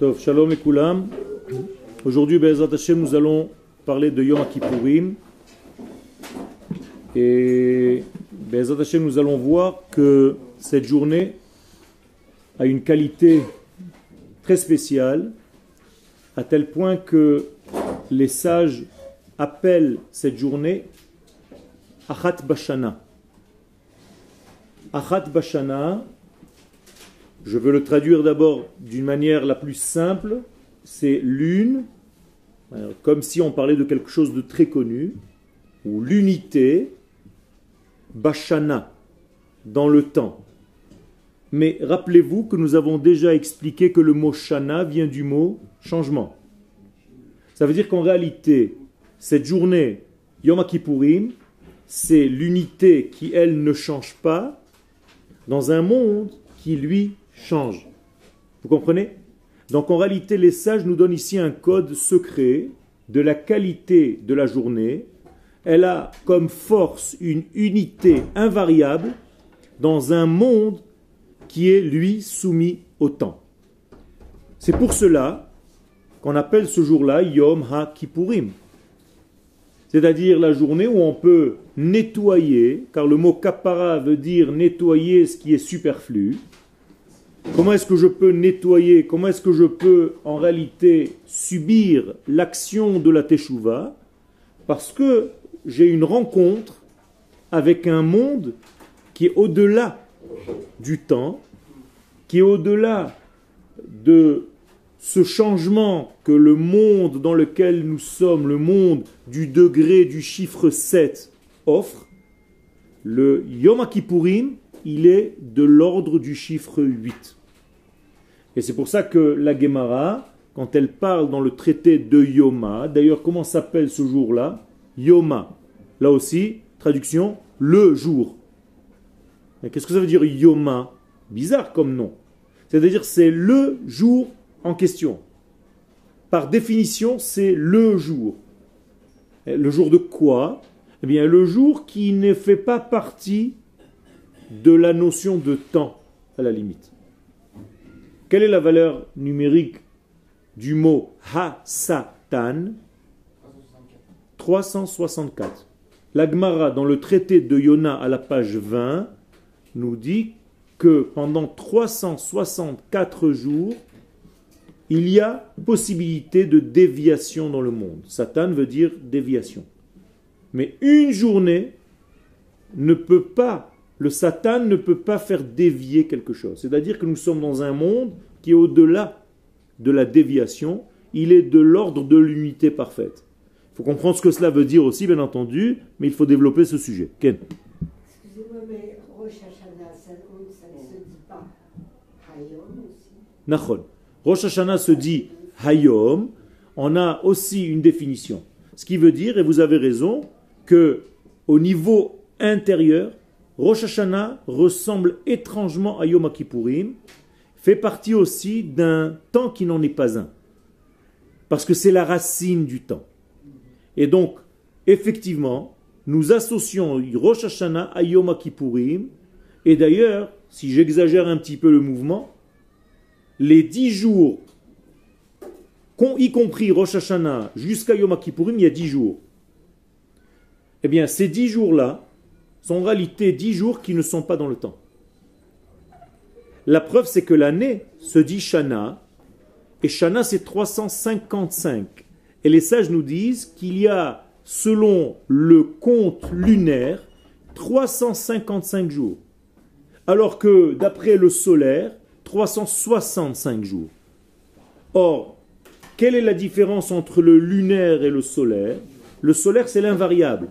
Shalom et kulam. Aujourd'hui, nous allons parler de Yom Kippourim. Et Hashem, nous allons voir que cette journée a une qualité très spéciale, à tel point que les sages appellent cette journée Achat Bashana. Achat Bashana, je veux le traduire d'abord d'une manière la plus simple, c'est l'une, comme si on parlait de quelque chose de très connu, ou l'unité, Bashana, dans le temps. Mais rappelez-vous que nous avons déjà expliqué que le mot Shana vient du mot changement. Ça veut dire qu'en réalité, cette journée, Yom Kippourim, c'est l'unité qui, elle, ne change pas dans un monde qui, lui, change. Vous comprenez? Donc en réalité, les sages nous donnent ici un code secret de la qualité de la journée. Elle a comme force une unité invariable dans un monde qui est, lui, soumis au temps. C'est pour cela qu'on appelle ce jour-là Yom HaKippurim. C'est-à-dire la journée où on peut nettoyer, car le mot kapara veut dire nettoyer ce qui est superflu, Comment est-ce que je peux nettoyer Comment est-ce que je peux en réalité subir l'action de la Teshuvah Parce que j'ai une rencontre avec un monde qui est au-delà du temps, qui est au-delà de ce changement que le monde dans lequel nous sommes, le monde du degré du chiffre 7 offre. Le Yom Kippourim, il est de l'ordre du chiffre 8. Et c'est pour ça que la Gemara, quand elle parle dans le traité de Yoma, d'ailleurs comment s'appelle ce jour-là? Yoma. Là aussi, traduction, le jour. Qu'est-ce que ça veut dire Yoma? Bizarre comme nom. C'est-à-dire c'est le jour en question. Par définition, c'est le jour. Le jour de quoi? Eh bien, le jour qui ne fait pas partie de la notion de temps, à la limite. Quelle est la valeur numérique du mot ha-satan? 364. L'Agmara, dans le traité de Yona à la page 20, nous dit que pendant 364 jours, il y a possibilité de déviation dans le monde. Satan veut dire déviation. Mais une journée ne peut pas le Satan ne peut pas faire dévier quelque chose. C'est-à-dire que nous sommes dans un monde qui est au-delà de la déviation, il est de l'ordre de l'unité parfaite. Il faut comprendre ce que cela veut dire aussi, bien entendu, mais il faut développer ce sujet. Ken Excusez-moi, mais Rosh Hashanah, ça, ne se dit pas Hayom aussi? Nachon. Rosh Hashanah se dit Hayom. On a aussi une définition. Ce qui veut dire, et vous avez raison, que au niveau intérieur, Rosh Hashanah ressemble étrangement à Yom Kippourim, fait partie aussi d'un temps qui n'en est pas un. Parce que c'est la racine du temps. Et donc, effectivement, nous associons Rosh Hashanah à Yom Kippourim. Et d'ailleurs, si j'exagère un petit peu le mouvement, les dix jours, y compris Rosh Hashanah jusqu'à Yom Kippourim, il y a dix jours. Eh bien, ces dix jours-là, sont en réalité dix jours qui ne sont pas dans le temps. La preuve, c'est que l'année se dit Shana, et Shana, c'est 355. Et les sages nous disent qu'il y a, selon le compte lunaire, 355 jours. Alors que, d'après le solaire, 365 jours. Or, quelle est la différence entre le lunaire et le solaire? Le solaire, c'est l'invariable.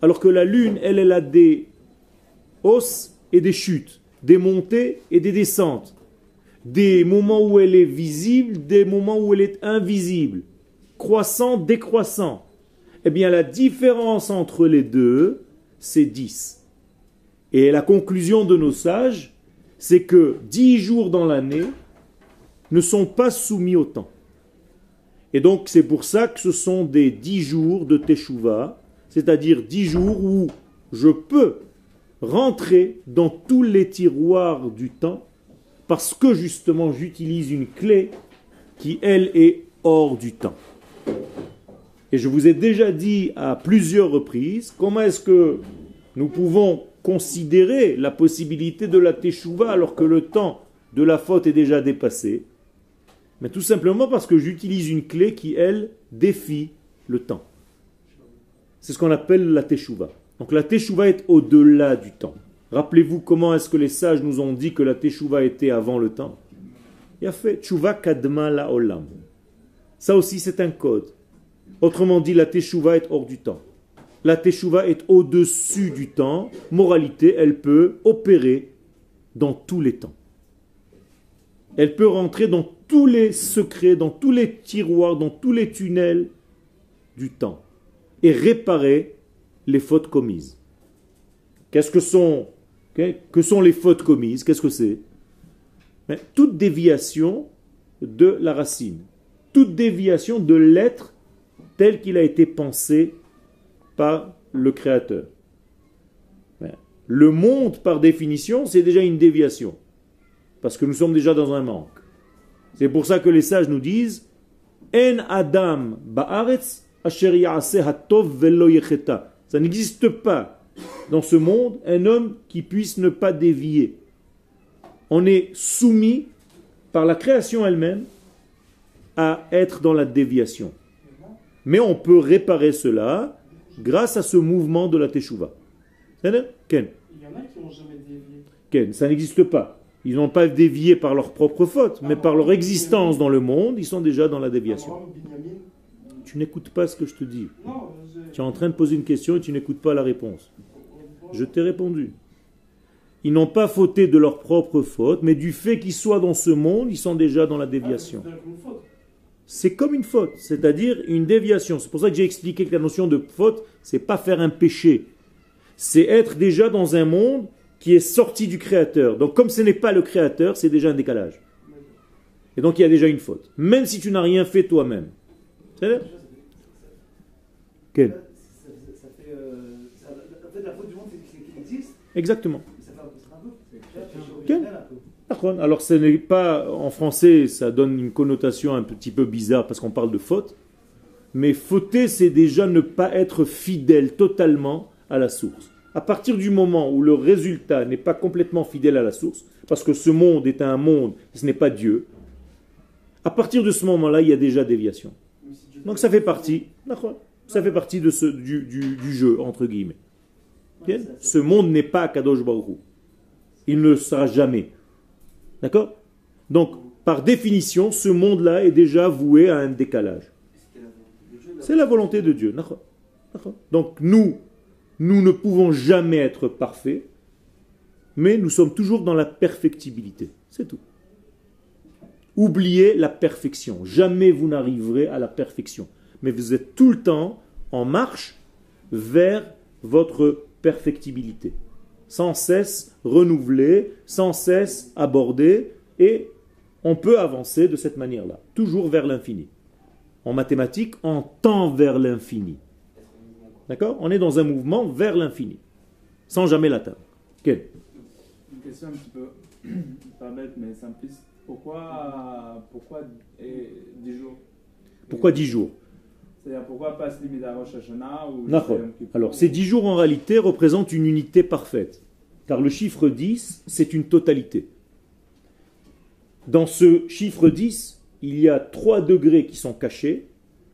Alors que la Lune, elle, elle a des hausses et des chutes, des montées et des descentes, des moments où elle est visible, des moments où elle est invisible, croissant, décroissant. Eh bien, la différence entre les deux, c'est 10. Et la conclusion de nos sages, c'est que 10 jours dans l'année ne sont pas soumis au temps. Et donc, c'est pour ça que ce sont des 10 jours de Teshuvah, c'est-à-dire dix jours où je peux rentrer dans tous les tiroirs du temps parce que justement j'utilise une clé qui elle est hors du temps. Et je vous ai déjà dit à plusieurs reprises comment est-ce que nous pouvons considérer la possibilité de la teshuva alors que le temps de la faute est déjà dépassé. Mais tout simplement parce que j'utilise une clé qui, elle, défie le temps. C'est ce qu'on appelle la teshuva. Donc la teshuva est au-delà du temps. Rappelez-vous comment est-ce que les sages nous ont dit que la teshuva était avant le temps? Il a fait teshuva kadma la olam. Ça aussi c'est un code. Autrement dit, la teshuva est hors du temps. La teshuva est au-dessus du temps. Moralité, elle peut opérer dans tous les temps. Elle peut rentrer dans tous les secrets, dans tous les tiroirs, dans tous les tunnels du temps et réparer les fautes commises. Qu'est-ce que sont, que sont les fautes commises? Qu'est-ce que c'est? Toute déviation de la racine, toute déviation de l'être tel qu'il a été pensé par le Créateur. Le monde, par définition, c'est déjà une déviation, parce que nous sommes déjà dans un manque. C'est pour ça que les sages nous disent En Adam ba'aretz ça n'existe pas dans ce monde un homme qui puisse ne pas dévier. On est soumis par la création elle-même à être dans la déviation. Mais on peut réparer cela grâce à ce mouvement de la teshuva. Ken Il y en a qui n'ont jamais dévié. Ken, ça n'existe pas. Ils n'ont pas dévié par leur propre faute, mais par leur existence dans le monde, ils sont déjà dans la déviation tu n'écoutes pas ce que je te dis. Tu es en train de poser une question et tu n'écoutes pas la réponse. Je t'ai répondu. Ils n'ont pas fauté de leur propre faute, mais du fait qu'ils soient dans ce monde, ils sont déjà dans la déviation. C'est comme une faute, c'est-à-dire une déviation. C'est pour ça que j'ai expliqué que la notion de faute, c'est pas faire un péché. C'est être déjà dans un monde qui est sorti du Créateur. Donc comme ce n'est pas le Créateur, c'est déjà un décalage. Et donc il y a déjà une faute. Même si tu n'as rien fait toi-même. Ça, fait, euh, ça, en fait, la faute du monde, c'est qu'il existe. Exactement. Alors ce n'est pas en français, ça donne une connotation un petit peu bizarre parce qu'on parle de faute. Mais fauter, c'est déjà ne pas être fidèle totalement à la source. À partir du moment où le résultat n'est pas complètement fidèle à la source, parce que ce monde est un monde, ce n'est pas Dieu, à partir de ce moment-là, il y a déjà déviation. Donc ça fait partie. Ça fait partie de ce, du, du, jeu, entre guillemets. Ce monde n'est pas Kadosh Baruch Il ne le sera jamais. D'accord Donc, par définition, ce monde-là est déjà voué à un décalage. C'est la volonté de Dieu. Donc, nous, nous ne pouvons jamais être parfaits, mais nous sommes toujours dans la perfectibilité. C'est tout. Oubliez la perfection. Jamais vous n'arriverez à la perfection mais vous êtes tout le temps en marche vers votre perfectibilité. Sans cesse renouveler, sans cesse aborder, et on peut avancer de cette manière-là, toujours vers l'infini. En mathématiques, on tend vers l'infini. D'accord? On est dans un mouvement vers l'infini, sans jamais l'atteindre. Une question un petit peu, pas bête, mais simpliste. Pourquoi, pourquoi 10 jours? Pourquoi 10 jours? Pourquoi pas se limiter à Rosh Hashanah ou Alors, ces dix jours en réalité représentent une unité parfaite. Car le chiffre 10, c'est une totalité. Dans ce chiffre 10, il y a 3 degrés qui sont cachés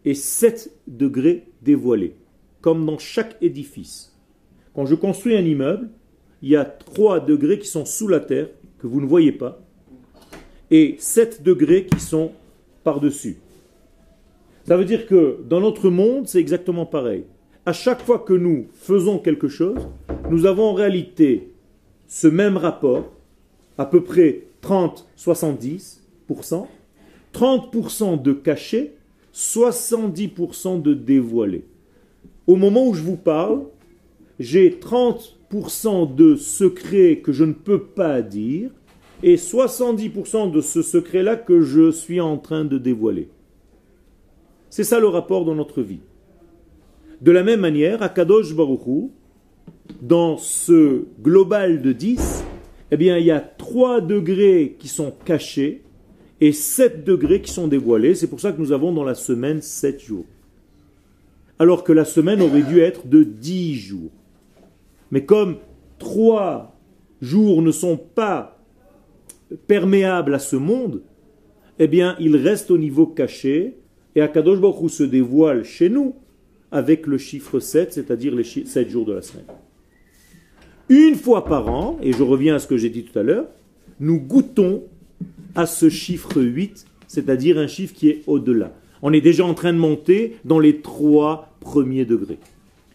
et 7 degrés dévoilés, comme dans chaque édifice. Quand je construis un immeuble, il y a 3 degrés qui sont sous la terre, que vous ne voyez pas, et 7 degrés qui sont par-dessus. Ça veut dire que dans notre monde, c'est exactement pareil. À chaque fois que nous faisons quelque chose, nous avons en réalité ce même rapport, à peu près 30-70%, 30% de caché, 70% de dévoilé. Au moment où je vous parle, j'ai 30% de secrets que je ne peux pas dire et 70% de ce secret-là que je suis en train de dévoiler. C'est ça le rapport dans notre vie. De la même manière, à Kadosh Baruchou, dans ce global de 10, eh bien, il y a 3 degrés qui sont cachés et 7 degrés qui sont dévoilés. C'est pour ça que nous avons dans la semaine 7 jours. Alors que la semaine aurait dû être de 10 jours. Mais comme 3 jours ne sont pas perméables à ce monde, eh bien, il reste au niveau caché, et Akadosh Baruch se dévoile chez nous avec le chiffre 7, c'est-à-dire les 7 jours de la semaine. Une fois par an, et je reviens à ce que j'ai dit tout à l'heure, nous goûtons à ce chiffre 8, c'est-à-dire un chiffre qui est au-delà. On est déjà en train de monter dans les trois premiers degrés.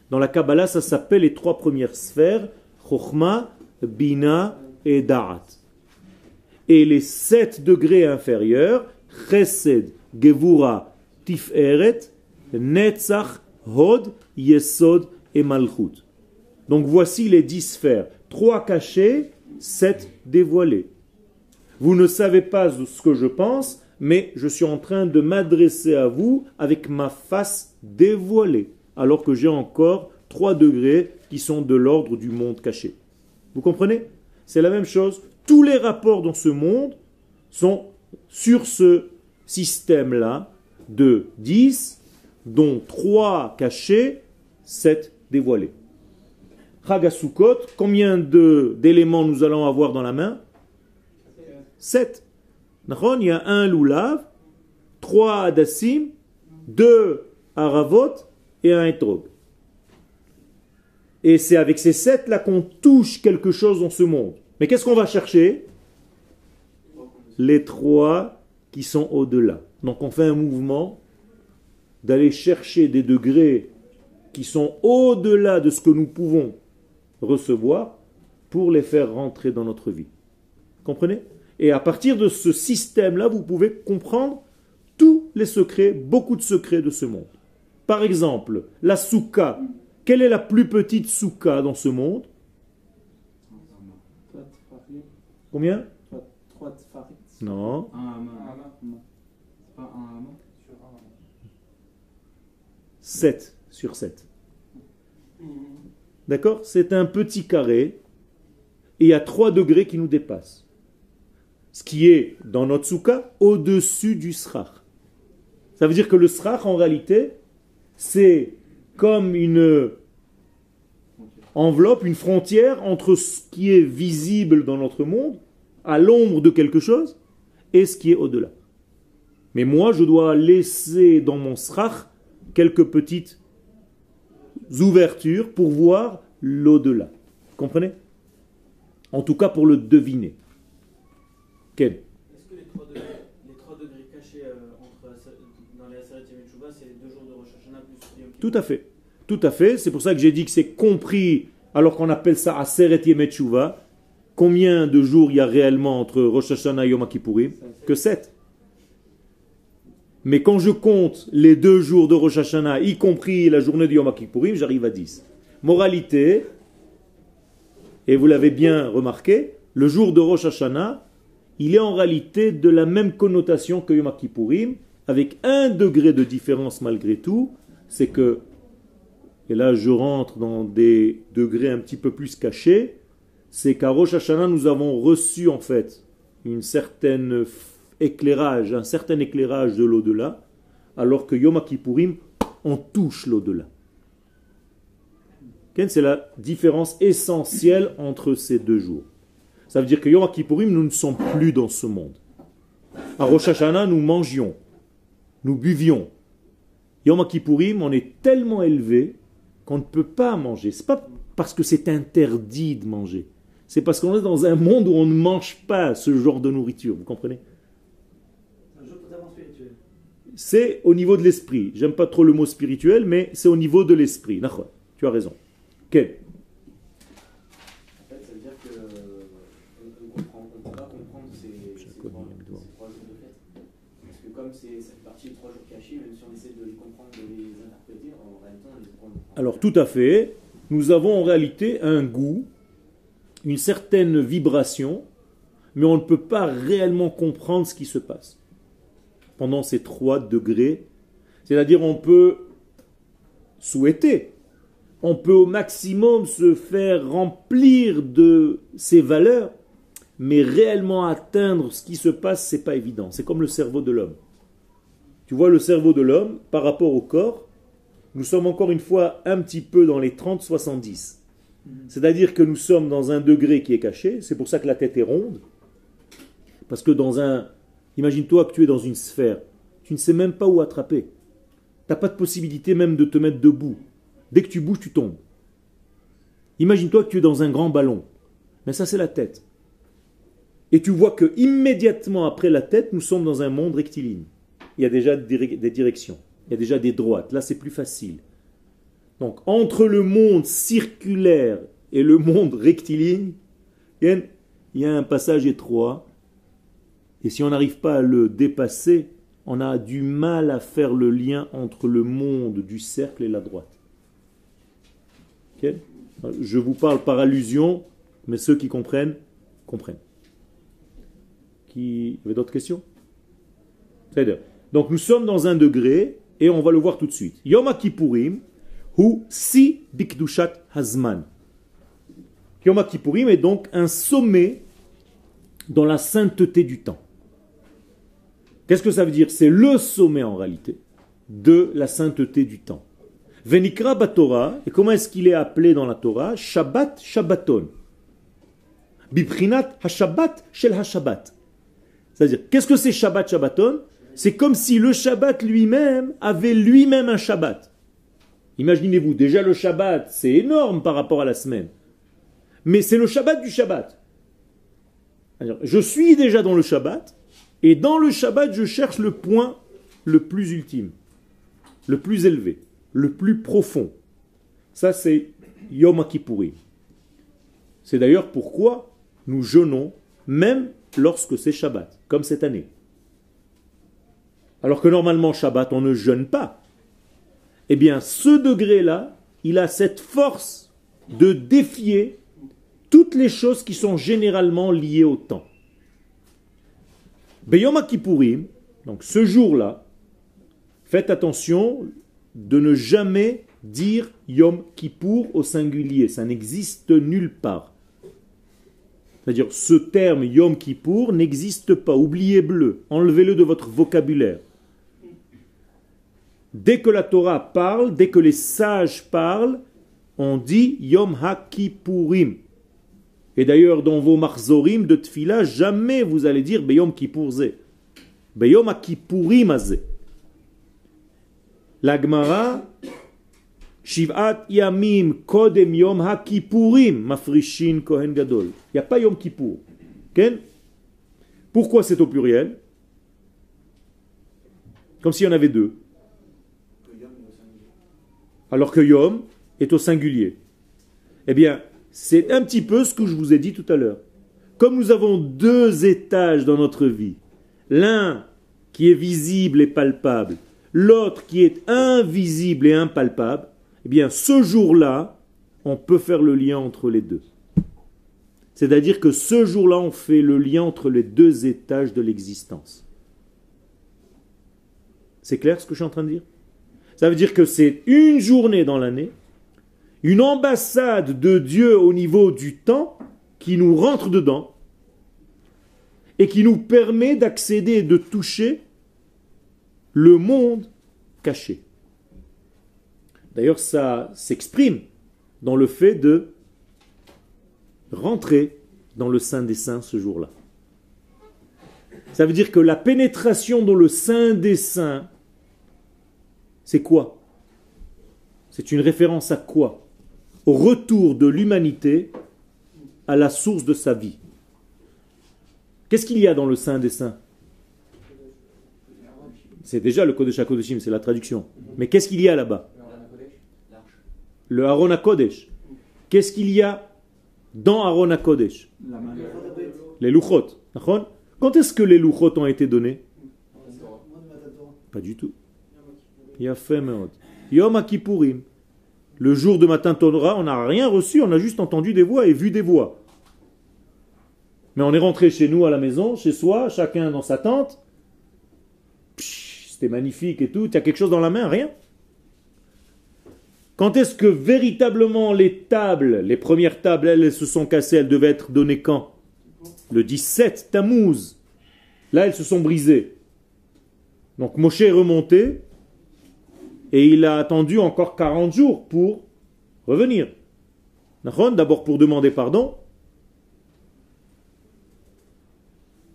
Dans la Kabbalah, ça s'appelle les trois premières sphères, Chochma, Bina et Da'at. Et les sept degrés inférieurs, Chesed, Gevura, Tiferet, Netzach, Hod, Yesod et Malchut. Donc voici les dix sphères. Trois cachées, sept dévoilées. Vous ne savez pas ce que je pense, mais je suis en train de m'adresser à vous avec ma face dévoilée, alors que j'ai encore trois degrés qui sont de l'ordre du monde caché. Vous comprenez? C'est la même chose. Tous les rapports dans ce monde sont sur ce système-là de 10, dont 3 cachés, 7 dévoilés. Chagasukot, combien d'éléments nous allons avoir dans la main? 7. Il y a un loulav, trois adassim, deux aravot et un etrog. Et c'est avec ces sept là qu'on touche quelque chose dans ce monde. Mais qu'est-ce qu'on va chercher? Les trois qui sont au-delà. Donc on fait un mouvement d'aller chercher des degrés qui sont au-delà de ce que nous pouvons recevoir pour les faire rentrer dans notre vie. Comprenez? Et à partir de ce système-là, vous pouvez comprendre tous les secrets, beaucoup de secrets de ce monde. Par exemple, la souka. Quelle est la plus petite souka dans ce monde? Combien Non. 7 sur 7. D'accord? C'est un petit carré et il y a 3 degrés qui nous dépassent. Ce qui est dans notre souka au-dessus du srach. Ça veut dire que le srach en réalité c'est comme une enveloppe, une frontière entre ce qui est visible dans notre monde, à l'ombre de quelque chose, et ce qui est au-delà. Mais moi, je dois laisser dans mon srach quelques petites ouvertures pour voir l'au-delà. Comprenez? En tout cas pour le deviner. Quel Est-ce que les trois degrés, les trois degrés cachés euh, entre, dans les Aseret et c'est les deux jours de Rosh Hashanah plus Tout à fait. Tout à fait. C'est pour ça que j'ai dit que c'est compris alors qu'on appelle ça Aseret Yom Combien de jours il y a réellement entre Rosh Hashanah et Yom Kippourim Que sept. Mais quand je compte les deux jours de Rosh Hashanah, y compris la journée du Yom Kippourim, j'arrive à 10. Moralité, et vous l'avez bien remarqué, le jour de Rosh Hashanah, il est en réalité de la même connotation que Yom Kippourim, avec un degré de différence malgré tout, c'est que, et là je rentre dans des degrés un petit peu plus cachés, c'est qu'à Rosh Hashanah nous avons reçu en fait une certaine éclairage, un certain éclairage de l'au-delà, alors que Yom Kippourim, on touche l'au-delà. C'est la différence essentielle entre ces deux jours. Ça veut dire que Yom Kippourim, nous ne sommes plus dans ce monde. À Rosh Hashanah, nous mangions, nous buvions. Yom Kippourim, on est tellement élevé qu'on ne peut pas manger. Ce n'est pas parce que c'est interdit de manger. C'est parce qu'on est dans un monde où on ne mange pas ce genre de nourriture. Vous comprenez? C'est au niveau de l'esprit. J'aime pas trop le mot spirituel, mais c'est au niveau de l'esprit. Tu as raison En fait, ça veut dire qu'on ne peut pas comprendre ces, trois, jours de fête. Parce que comme c'est cette Alors, tout à fait. Nous avons en réalité un goût, une certaine vibration, mais on ne peut pas réellement comprendre ce qui se passe pendant ces trois degrés. C'est-à-dire on peut souhaiter, on peut au maximum se faire remplir de ces valeurs, mais réellement atteindre ce qui se passe, c'est pas évident. C'est comme le cerveau de l'homme. Tu vois le cerveau de l'homme par rapport au corps, nous sommes encore une fois un petit peu dans les 30-70. C'est-à-dire que nous sommes dans un degré qui est caché, c'est pour ça que la tête est ronde. Parce que dans un... Imagine-toi que tu es dans une sphère, tu ne sais même pas où attraper. Tu n'as pas de possibilité même de te mettre debout. Dès que tu bouges, tu tombes. Imagine-toi que tu es dans un grand ballon. Mais ça, c'est la tête. Et tu vois que immédiatement après la tête, nous sommes dans un monde rectiligne. Il y a déjà des directions, il y a déjà des droites. Là, c'est plus facile. Donc, entre le monde circulaire et le monde rectiligne, il y a un passage étroit. Et si on n'arrive pas à le dépasser, on a du mal à faire le lien entre le monde du cercle et la droite. Je vous parle par allusion, mais ceux qui comprennent, comprennent. Qui... y avait d'autres questions? Donc nous sommes dans un degré, et on va le voir tout de suite. Yom Kippourim, ou si bikdushat hazman. Yom Kippourim est donc un sommet dans la sainteté du temps. Qu'est-ce que ça veut dire? C'est le sommet en réalité de la sainteté du temps. Venikra Batora, et comment est-ce qu'il est appelé dans la Torah? Shabbat Shabbaton. Bibrinat HaShabbat Shel HaShabbat. C'est-à-dire, qu'est-ce que c'est Shabbat Shabbaton? C'est comme si le Shabbat lui-même avait lui-même un Shabbat. Imaginez-vous, déjà le Shabbat, c'est énorme par rapport à la semaine. Mais c'est le Shabbat du Shabbat. Je suis déjà dans le Shabbat, et dans le Shabbat, je cherche le point le plus ultime, le plus élevé, le plus profond. Ça, c'est Yom. C'est d'ailleurs pourquoi nous jeûnons même lorsque c'est Shabbat, comme cette année. Alors que normalement, Shabbat, on ne jeûne pas eh bien ce degré-là, il a cette force de défier toutes les choses qui sont généralement liées au temps. Beyom Kippourim, donc ce jour-là, faites attention de ne jamais dire Yom Kippour au singulier, ça n'existe nulle part. C'est-à-dire, ce terme Yom Kippour n'existe pas, oubliez-le, enlevez-le de votre vocabulaire. Dès que la Torah parle, dès que les sages parlent, on dit Yom HaKippurim. Et d'ailleurs, dans vos marzorim de tfila, jamais vous allez dire Beyom Kippurze. Beyom HaKippurim azé. L'Agmara, Shivat Yamim Kodem Yom HaKippurim, Mafrishin Kohen Gadol. Il n'y a pas Yom Kippur. Pourquoi c'est au pluriel? Comme s'il y en avait deux alors que Yom est au singulier. Eh bien, c'est un petit peu ce que je vous ai dit tout à l'heure. Comme nous avons deux étages dans notre vie, l'un qui est visible et palpable, l'autre qui est invisible et impalpable, eh bien, ce jour-là, on peut faire le lien entre les deux. C'est-à-dire que ce jour-là, on fait le lien entre les deux étages de l'existence. C'est clair ce que je suis en train de dire? Ça veut dire que c'est une journée dans l'année, une ambassade de Dieu au niveau du temps qui nous rentre dedans et qui nous permet d'accéder et de toucher le monde caché. D'ailleurs, ça s'exprime dans le fait de rentrer dans le Saint des Saints ce jour-là. Ça veut dire que la pénétration dans le Saint des Saints c'est quoi C'est une référence à quoi Au retour de l'humanité à la source de sa vie. Qu'est-ce qu'il y a dans le Saint des Saints C'est déjà le Kodesh HaKodeshim, c'est la traduction. Mais qu'est-ce qu'il y a là-bas Le Aaron HaKodesh. Qu'est-ce qu'il y a dans Aaron HaKodesh Les Luchot. Quand est-ce que les Luchot ont été donnés Pas du tout. Yom Kippourim. Le jour de matin Torah, on n'a rien reçu, on a juste entendu des voix et vu des voix. Mais on est rentré chez nous à la maison, chez soi, chacun dans sa tente. C'était magnifique et tout. Tu as quelque chose dans la main Rien. Quand est-ce que véritablement les tables, les premières tables, elles, se sont cassées, elles devaient être données quand? Le 17, Tammuz. Là, elles se sont brisées. Donc Moshe est remonté et il a attendu encore 40 jours pour revenir. D'abord pour demander pardon.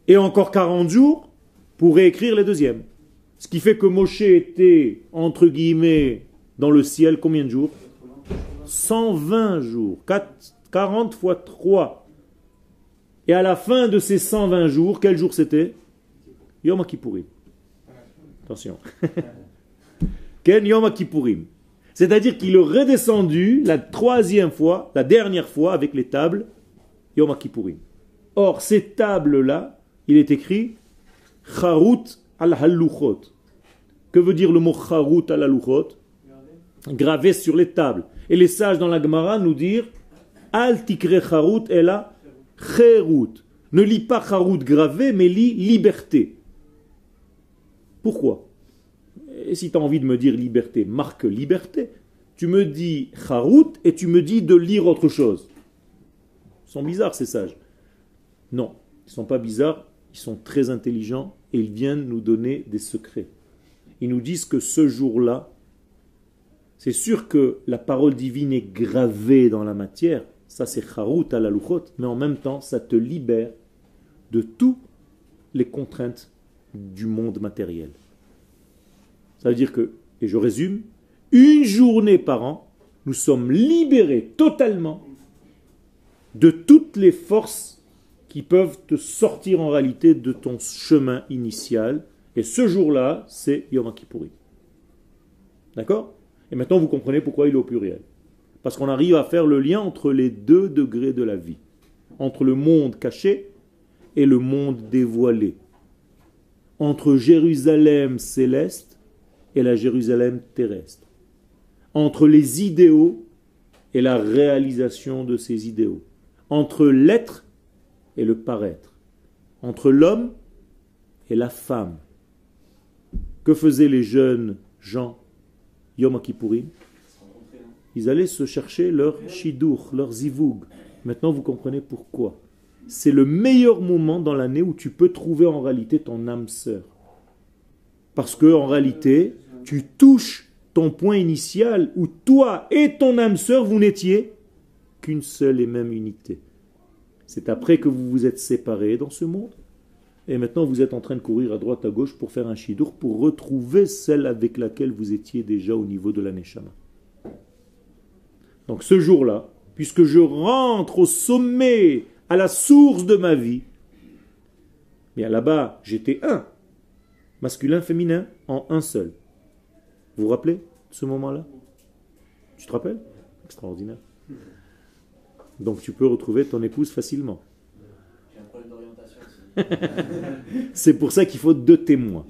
Et encore 40 jours pour réécrire les deuxièmes. Ce qui fait que Moshe était, entre guillemets, dans le ciel combien de jours? 120 jours. 40 fois 3. Et à la fin de ces 120 jours, quel jour c'était? Yom Kippourim. Attention. Ken Yom. C'est-à-dire qu'il est redescendu la troisième fois, la dernière fois, avec les tables Yom. Or, ces tables-là, il est écrit Charut al-Halluchot. Que veut dire le mot Charut al-Halluchot Gravé sur les tables. Et les sages dans la Gemara nous disent Al tikre Charut et la Cherut. Ne lis pas Charut gravé, mais lis liberté. Pourquoi? Et si tu as envie de me dire liberté, marque liberté. Tu me dis Charut et tu me dis de lire autre chose. Ils sont bizarres ces sages. Non, ils ne sont pas bizarres, ils sont très intelligents et ils viennent nous donner des secrets. Ils nous disent que ce jour-là, c'est sûr que la parole divine est gravée dans la matière, ça c'est Charut à la Luchot, mais en même temps, ça te libère de toutes les contraintes du monde matériel. Ça veut dire que, et je résume, une journée par an, nous sommes libérés totalement de toutes les forces qui peuvent te sortir en réalité de ton chemin initial. Et ce jour-là, c'est Yom. D'accord? Et maintenant, vous comprenez pourquoi il est au pluriel. Parce qu'on arrive à faire le lien entre les deux degrés de la vie. Entre le monde caché et le monde dévoilé. Entre Jérusalem céleste et la Jérusalem terrestre. Entre les idéaux et la réalisation de ces idéaux. Entre l'être et le paraître, entre l'homme et la femme. Que faisaient les jeunes gens Yom Kippourim Ils allaient se chercher leur shidur, leur zivoug. Maintenant vous comprenez pourquoi. C'est le meilleur moment dans l'année où tu peux trouver en réalité ton âme sœur. Parce que en réalité, tu touches ton point initial où toi et ton âme sœur, vous n'étiez qu'une seule et même unité. C'est après que vous vous êtes séparés dans ce monde. Et maintenant, vous êtes en train de courir à droite, à gauche pour faire un chidour, pour retrouver celle avec laquelle vous étiez déjà au niveau de la Neshama. Donc ce jour-là, puisque je rentre au sommet, à la source de ma vie, bien là-bas, j'étais un, masculin, féminin, en un seul. Vous vous rappelez de ce moment-là? Tu te rappelles? Extraordinaire. Donc tu peux retrouver ton épouse facilement. J'ai un problème d'orientation C'est pour ça qu'il faut deux témoins.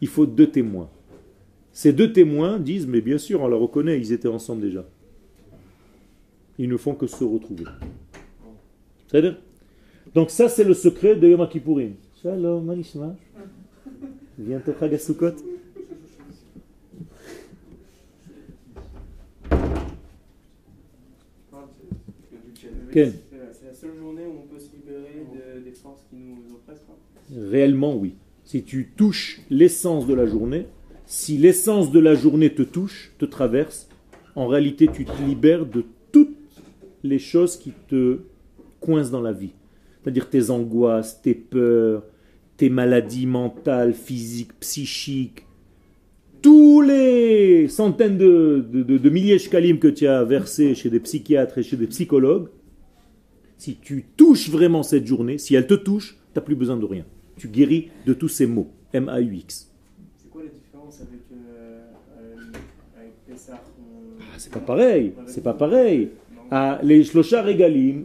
Il faut deux témoins. Ces deux témoins disent, mais bien sûr, on la reconnaît, ils étaient ensemble déjà. Ils ne font que se retrouver. C'est-à-dire Donc ça, c'est le secret de Yom Kippourim. Shalom, Manishma. C'est la seule journée où on peut se libérer des forces qui nous oppressent Réellement, oui. Si tu touches l'essence de la journée, si l'essence de la journée te touche, te traverse, en réalité, tu te libères de toutes les choses qui te coincent dans la vie. C'est-à-dire tes angoisses, tes peurs, tes maladies mentales, physiques, psychiques, tous les centaines de, de, milliers de shkalim que tu as versés chez des psychiatres et chez des psychologues, si tu touches vraiment cette journée, si elle te touche, tu n'as plus besoin de rien. Tu guéris de tous ces mots. M-A-U-X. C'est quoi la différence avec, euh, Pessah ah, C'est pas pareil. C'est pas pareil. À les Shlosha Regalim,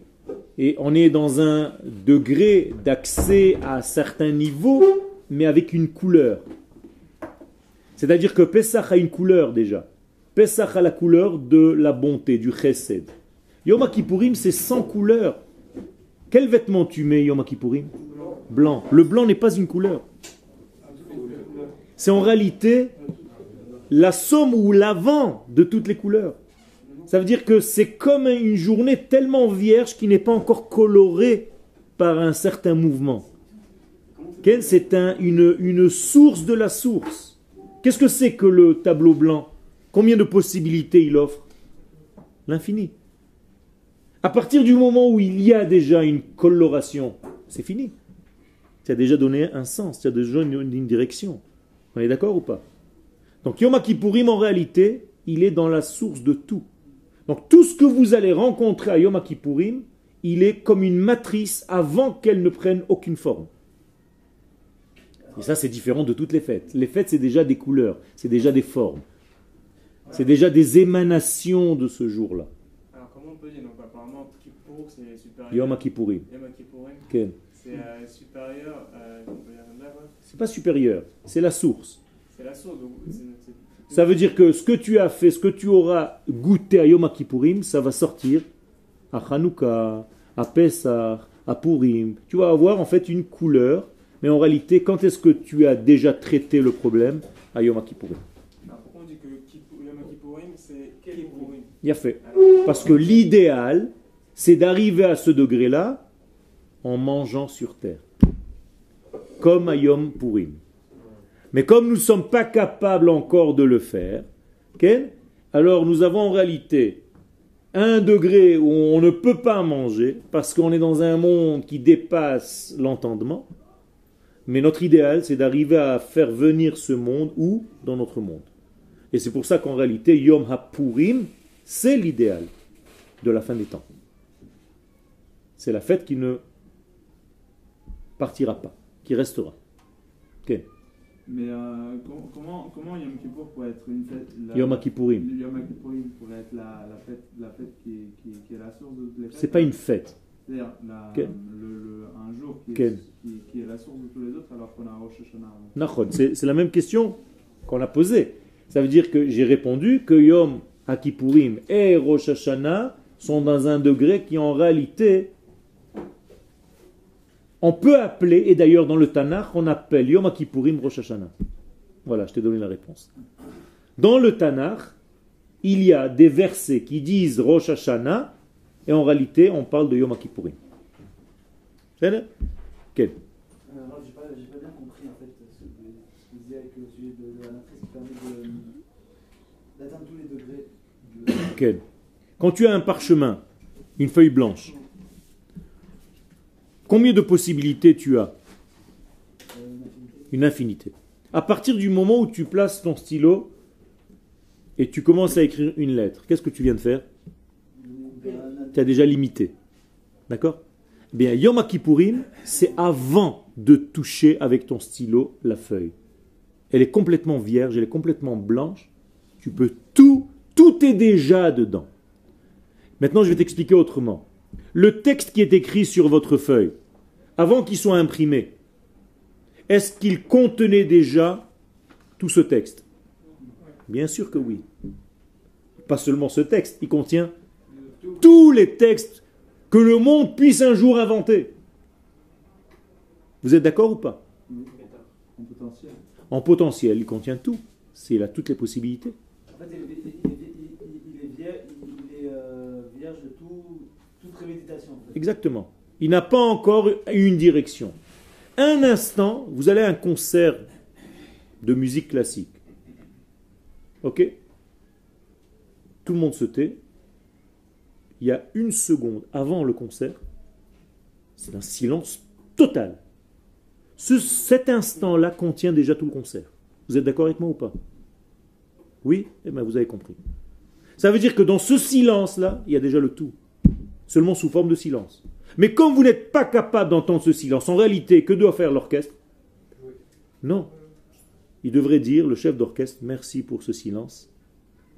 et on est dans un degré d'accès à certains niveaux, mais avec une couleur. C'est-à-dire que Pessah a une couleur déjà. Pessah a la couleur de la bonté, du chesed. Yom Kippourim, c'est sans couleur. Quel vêtement tu mets Yom Kippourim Blanc. Le blanc n'est pas une couleur. C'est en réalité la somme ou l'avant de toutes les couleurs. Ça veut dire que c'est comme une journée tellement vierge qui n'est pas encore colorée par un certain mouvement. C'est un, une, une source de la source. Qu'est-ce que c'est que le tableau blanc? Combien de possibilités il offre? L'infini. À partir du moment où il y a déjà une coloration, c'est fini. Tu as déjà donné un sens, tu as déjà une, une direction. On est d'accord ou pas? Donc Yom Kippourim, en réalité, il est dans la source de tout. Donc tout ce que vous allez rencontrer à Yom Kippourim, il est comme une matrice avant qu'elle ne prenne aucune forme. Et ça, c'est différent de toutes les fêtes. Les fêtes, c'est déjà des couleurs, c'est déjà des formes. C'est déjà des émanations de ce jour-là. Alors, comment on peut dire Donc, apparemment, Kippour, c'est supérieur. Yom Kippourim. Yom Kippourim, Ken. c'est euh, supérieur. Euh. C'est pas supérieur, c'est la source. C'est la source. donc c'est- c'est- Ça veut dire que ce que tu as fait, ce que tu auras goûté à Yom Kippourim, ça va sortir à Hanouka, à Pessah, à Purim. Tu vas avoir en fait une couleur, mais en réalité, quand est-ce que tu as déjà traité le problème à Yom Kippourim pourquoi on dit que Yom Kippourim, c'est Kippourim Il a fait. Parce que l'idéal, c'est d'arriver à ce degré-là en mangeant sur terre. Comme à Yom Purim. Mais comme nous ne sommes pas capables encore de le faire, alors nous avons en réalité un degré où on ne peut pas manger parce qu'on est dans un monde qui dépasse l'entendement. Mais notre idéal, c'est d'arriver à faire venir ce monde où Dans notre monde. Et c'est pour ça qu'en réalité, Yom HaPurim, c'est l'idéal de la fin des temps. C'est la fête qui ne partira pas, qui restera. Ok. Mais euh, com- comment, comment Yom Kippour pourrait être une fête la- Yom Kippourim. Yom Kippourim pourrait être la, la fête, la fête qui, est- qui, est- qui est la source de toutes les fêtes C'est pas une fête. C'est-à-dire le- un jour qui est, Quel qui, qui est la source de tous les autres alors qu'on a Rosh Hashanah C'est c'est la même question qu'on a posée. Ça veut dire que j'ai répondu que Yom Kippourim et Rosh Hashanah sont dans un degré qui en réalité on peut appeler, et d'ailleurs dans le Tanakh, on appelle Yom Kippourim Rosh Hashanah. Voilà, je t'ai donné la réponse. Dans le Tanakh, il y a des versets qui disent Rosh Hashanah, et en réalité, on parle de Yom Kippourim. C'est Quel? Euh, alors, j'ai pas, j'ai pas bien compris en fait ce que ce que vous disiez avec le sujet de, de la matrice qui permet de- d'atteindre tous les degrés de. Quel? Quand tu as un parchemin, une feuille blanche, combien de possibilités tu as une infinité. À partir du moment où tu places ton stylo et tu commences à écrire une lettre, qu'est-ce que tu viens de faire Tu as déjà limité. D'accord? Eh Bien, Yom Kippourim, c'est avant de toucher avec ton stylo la feuille. Elle est complètement vierge, elle est complètement blanche. Tu peux tout, tout est déjà dedans. Maintenant, je vais t'expliquer autrement. Le texte qui est écrit sur votre feuille, avant qu'il soit imprimé, est-ce qu'il contenait déjà tout ce texte? Bien sûr que oui. Pas seulement ce texte, il contient tous les textes que le monde puisse un jour inventer. Vous êtes d'accord ou pas? En potentiel. En potentiel, il contient tout. C'est là toutes les possibilités. En fait, il, est- il, est- il, est- il est vierge, euh, de tout, toute préméditation. En fait. Exactement. Il n'a pas encore une direction. Un instant, vous allez à un concert de musique classique. Ok? Tout le monde se tait. Il y a une seconde avant le concert, c'est un silence total. Ce- cet instant-là contient déjà tout le concert. Vous êtes d'accord avec moi ou pas? Oui? Eh bien, vous avez compris. Ça veut dire que dans ce silence-là, il y a déjà le tout. Seulement sous forme de silence. Mais comme vous n'êtes pas capable d'entendre ce silence, en réalité, que doit faire l'orchestre? Non. Il devrait dire, le chef d'orchestre, merci pour ce silence.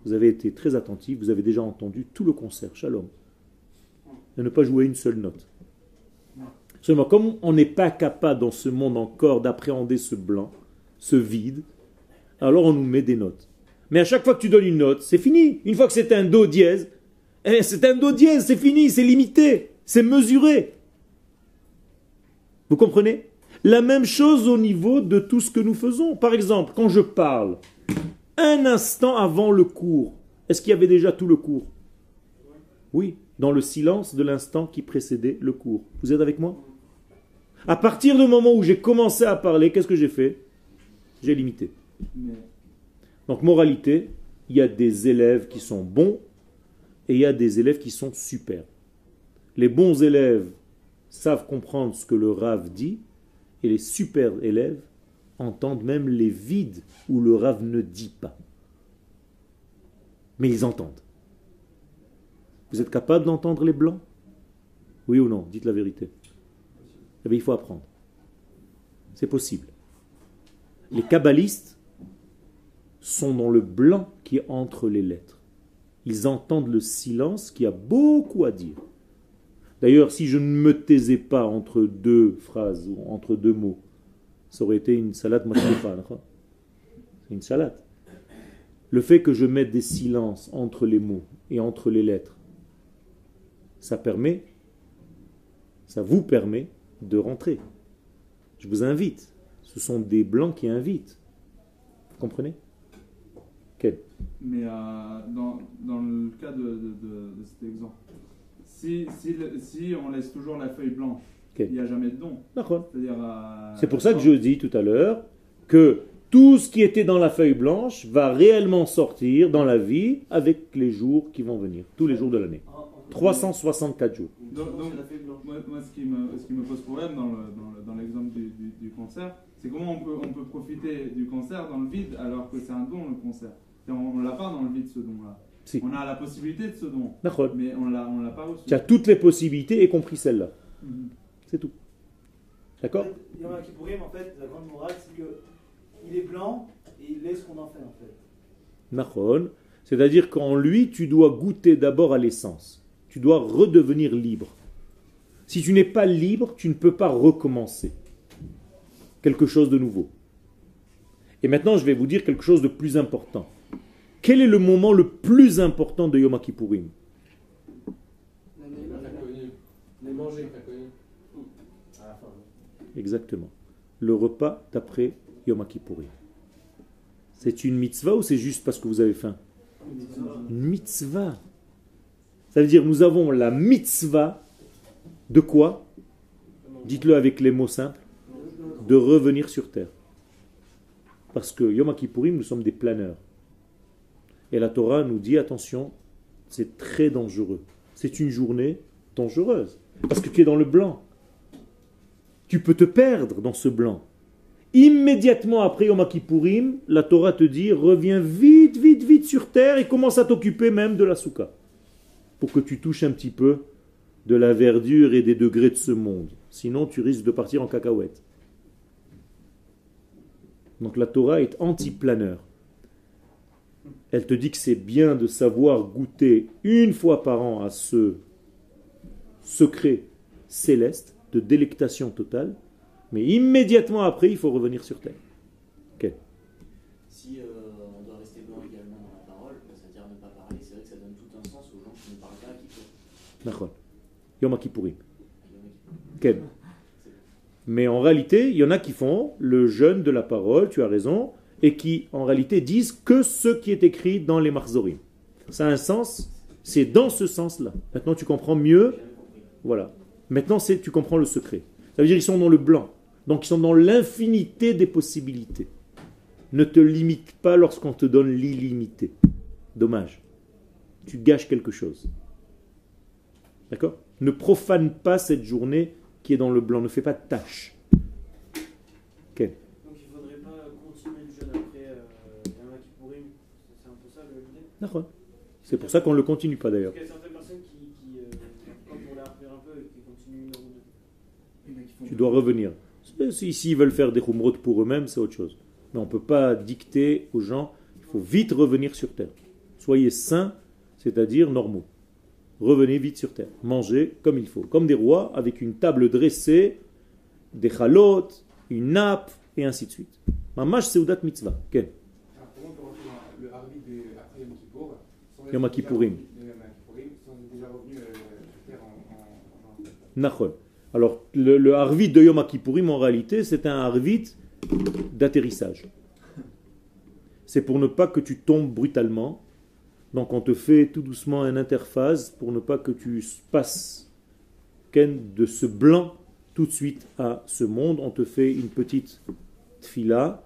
Vous avez été très attentif, vous avez déjà entendu tout le concert. Shalom. Et ne pas jouer une seule note. Seulement, comme on n'est pas capable dans ce monde encore d'appréhender ce blanc, ce vide, alors on nous met des notes. Mais à chaque fois que tu donnes une note, c'est fini. Une fois que c'est un do dièse, eh, c'est un do dièse, c'est fini, c'est limité, c'est mesuré. Vous comprenez? La même chose au niveau de tout ce que nous faisons. Par exemple, quand je parle, un instant avant le cours, est-ce qu'il y avait déjà tout le cours? Oui, dans le silence de l'instant qui précédait le cours. Vous êtes avec moi? À partir du moment où j'ai commencé à parler, qu'est-ce que j'ai fait? J'ai limité. Donc, moralité, il y a des élèves qui sont bons et il y a des élèves qui sont super. Les bons élèves savent comprendre ce que le Rav dit et les super élèves entendent même les vides où le Rav ne dit pas. Mais ils entendent. Vous êtes capable d'entendre les blancs? Oui ou non? Dites la vérité. Eh bien, il faut apprendre. C'est possible. Les kabbalistes sont dans le blanc qui entre les lettres. Ils entendent le silence qui a beaucoup à dire. D'ailleurs, si je ne me taisais pas entre deux phrases ou entre deux mots, ça aurait été une salade C'est une salade. Le fait que je mette des silences entre les mots et entre les lettres, ça permet, ça vous permet de rentrer. Je vous invite. Ce sont des blancs qui invitent. Vous comprenez? Quel? Mais euh, dans, dans le cas de cet exemple, si, si, on laisse toujours la feuille blanche, il n'y a jamais de don. D'accord. C'est-à-dire. euh, C'est pour ça que je dis tout à l'heure que tout ce qui était dans la feuille blanche va réellement sortir dans la vie avec les jours qui vont venir, tous les jours de l'année. En- en- 364 jours. Donc-. Moi, moi, ce, qui me, ce qui me pose problème dans le- dans le- dans l'exemple du, du- du concert, c'est comment on peut, on peut profiter du concert dans le vide alors que c'est un don le concert. Et On ne l'a pas dans le vide ce don-là. Si. On a la possibilité de ce don, mais on l'a, on l'a pas reçu. Tu as toutes les possibilités, y compris celle-là. Mhm. C'est tout. D'accord Yom Kippourim, en fait, la grande morale, c'est que il est blanc et il laisse ce qu'on en fait, en fait. Nachon. C'est-à-dire qu'en lui, tu dois goûter d'abord à l'essence. Tu dois redevenir libre. Si tu n'es pas libre, tu ne peux pas recommencer quelque chose de nouveau. Et maintenant, je vais vous dire quelque chose de plus important. Quel est le moment le plus important de Yom Kippourim Les manger, À la fin. Exactement. Le repas d'après Yom Kippourim. C'est une mitzvah ou c'est juste parce que vous avez faim? Une mitzvah. Ça veut dire nous avons la mitzvah de quoi? Dites-le avec les mots simples. De revenir sur terre. Parce que Yom Kippourim, nous sommes des planeurs. Et la Torah nous dit attention, c'est très dangereux. C'est une journée dangereuse. Parce que tu es dans le blanc. Tu peux te perdre dans ce blanc. Immédiatement après Yom Kippourim, la Torah te dit reviens vite, vite, vite sur terre et commence à t'occuper même de la souka. Pour que tu touches un petit peu de la verdure et des degrés de ce monde. Sinon, tu risques de partir en cacahuète. Donc la Torah est anti-planeur. Elle te dit que c'est bien de savoir goûter une fois par an à ce secret céleste de délectation totale, mais immédiatement après, il faut revenir sur terre. Si euh, on doit rester blanc également dans la parole, c'est-à-dire ne pas parler, c'est vrai que ça donne tout un sens aux gens qui ne parlent pas, qui peuvent. D'accord. Yom Kippourim. Qui- Mais en réalité, il y en a qui font le jeûne de la parole, tu as raison, et qui en réalité disent que ce qui est écrit dans les Marzorim. Ça a un sens, c'est dans ce sens-là. Maintenant tu comprends mieux, voilà. Maintenant c'est tu comprends le secret. Ça veut dire qu'ils sont dans le blanc, donc ils sont dans l'infinité des possibilités. Ne te limite pas lorsqu'on te donne l'illimité. Dommage. Tu gâches quelque chose. D'accord? Ne profane pas cette journée qui est dans le blanc. Ne fais pas de tâche. Donc il faudrait pas continuer le jeûne après euh, Yom Kippourim. C'est un peu ça le- l'idée D'accord. C'est pour ça qu'on ne le continue pas d'ailleurs. Y a certaines personnes qui, qui euh, un peu, qui continuent. Il Tu dois revenir. Si- S'ils veulent faire des khumrot pour eux-mêmes, c'est autre chose. Mais on ne peut pas dicter aux gens, il faut vite revenir sur terre. Soyez sains, c'est-à-dire normaux. Revenez vite sur terre. Mangez comme il faut. Comme des rois, avec une table dressée, des chalotes, une nappe, et ainsi de suite. Mamash seudat mitzvah. En, en- Nachon. Alors, le, le harvit de Yom Kippourim, en réalité, c'est un harvit d'atterrissage. C'est pour ne pas que tu tombes brutalement Donc on te fait tout doucement une interface pour ne pas que tu passes de ce blanc tout de suite à ce monde. On te fait une petite fila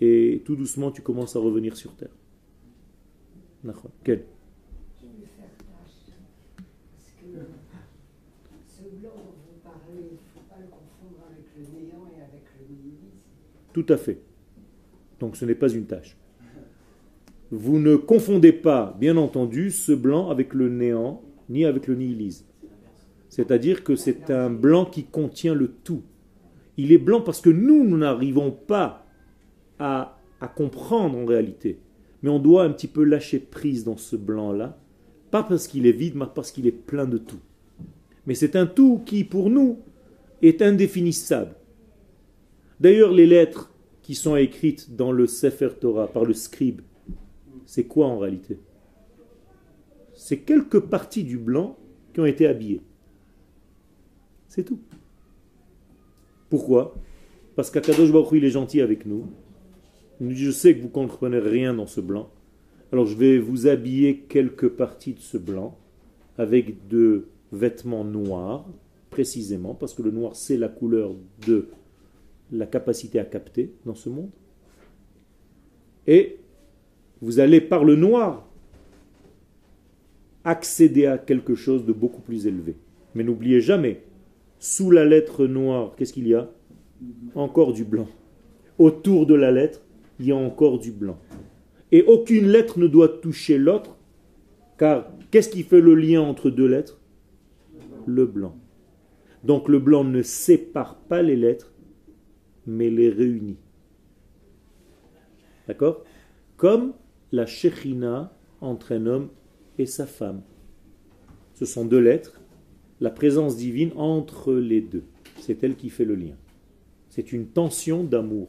et tout doucement tu commences à revenir sur terre. Tout à fait. Donc ce n'est pas une tâche. Vous ne confondez pas, bien entendu, ce blanc avec le néant, ni avec le nihilisme. C'est-à-dire que c'est un blanc qui contient le tout. Il est blanc parce que nous, nous n'arrivons pas à comprendre en réalité. Mais on doit un petit peu lâcher prise dans ce blanc-là. Pas parce qu'il est vide, mais parce qu'il est plein de tout. Mais c'est un tout qui, pour nous, est indéfinissable. D'ailleurs, les lettres qui sont écrites dans le Sefer Torah par le scribe, c'est quoi en réalité? C'est quelques parties du blanc qui ont été habillées. C'est tout. Pourquoi? Parce qu'Akadosh Baruch il est gentil avec nous. Je sais que vous ne comprenez rien dans ce blanc. Alors je vais vous habiller quelques parties de ce blanc avec de vêtements noirs, précisément, parce que le noir, c'est la couleur de la capacité à capter dans ce monde. Et vous allez par le noir accéder à quelque chose de beaucoup plus élevé. Mais n'oubliez jamais, sous la lettre noire, qu'est-ce qu'il y a? Encore du blanc. Autour de la lettre, il y a encore du blanc. Et aucune lettre ne doit toucher l'autre, car qu'est-ce qui fait le lien entre deux lettres? Le blanc. Donc le blanc ne sépare pas les lettres, mais les réunit. D'accord? Comme la Shechina entre un homme et sa femme. Ce sont deux lettres, la présence divine entre les deux. C'est elle qui fait le lien. C'est une tension d'amour.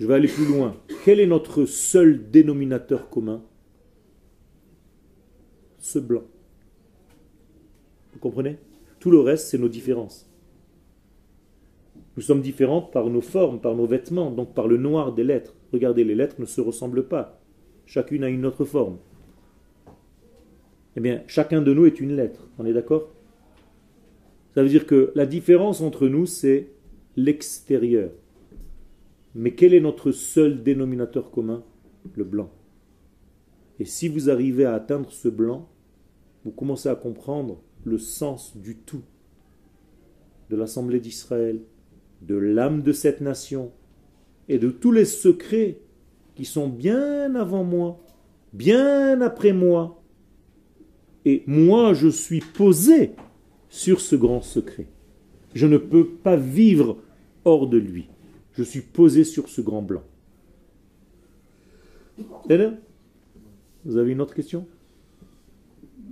Je vais aller plus loin. Quel est notre seul dénominateur commun? Ce blanc. Vous comprenez? Tout le reste, c'est nos différences. Nous sommes différents par nos formes, par nos vêtements, donc par le noir des lettres. Regardez, les lettres ne se ressemblent pas. Chacune a une autre forme. Eh bien, chacun de nous est une lettre. On est d'accord? Ça veut dire que la différence entre nous, c'est l'extérieur. Mais quel est notre seul dénominateur commun? Le blanc. Et si vous arrivez à atteindre ce blanc, vous commencez à comprendre le sens du tout de l'Assemblée d'Israël, de l'âme de cette nation et de tous les secrets qui sont bien avant moi, bien après moi. Et moi, je suis posé sur ce grand secret. Je ne peux pas vivre hors de lui. Je suis posé sur ce grand blanc. Vous avez une autre question?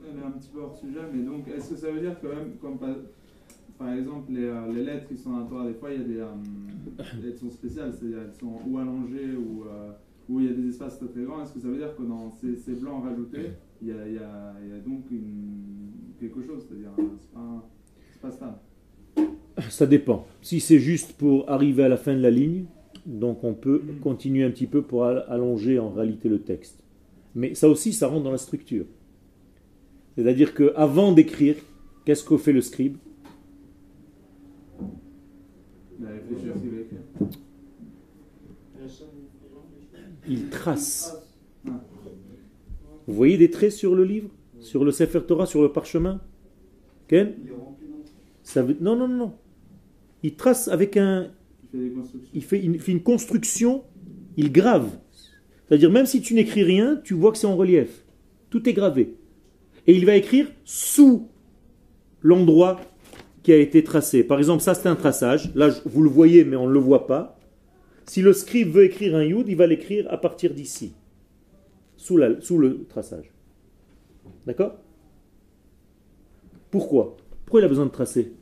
Elle est un petit peu hors sujet, mais donc est-ce que ça veut dire que même quand par, exemple les, euh, les lettres qui sont à Torah, des fois il y a des euh, lettres sont spéciales, c'est-à-dire elles sont ou allongées ou euh, il y a des espaces très très grands. Est-ce que ça veut dire que dans ces, blancs rajoutés, il y a, donc quelque chose, c'est-à-dire c'est pas, pas stable? Ça dépend. Si c'est juste pour arriver à la fin de la ligne, donc on peut continuer un petit peu pour al- allonger en réalité le texte. Mais ça aussi, ça rentre dans la structure. C'est-à-dire que avant d'écrire, qu'est-ce que fait le scribe? Il trace. Vous voyez des traits sur le livre? Sur le Sefer Torah, sur le parchemin? Ken? Ça veut- non, non, non. Il trace avec un, Il fait des constructions. il fait une, construction, il grave. C'est-à-dire, même si tu n'écris rien, tu vois que c'est en relief. Tout est gravé. Et il va écrire sous l'endroit qui a été tracé. Par exemple, ça c'est un traçage. Là, vous le voyez, mais on ne le voit pas. Si le scribe veut écrire un yud, il va l'écrire à partir d'ici, sous le traçage. D'accord? Pourquoi? Pourquoi il a besoin de tracer?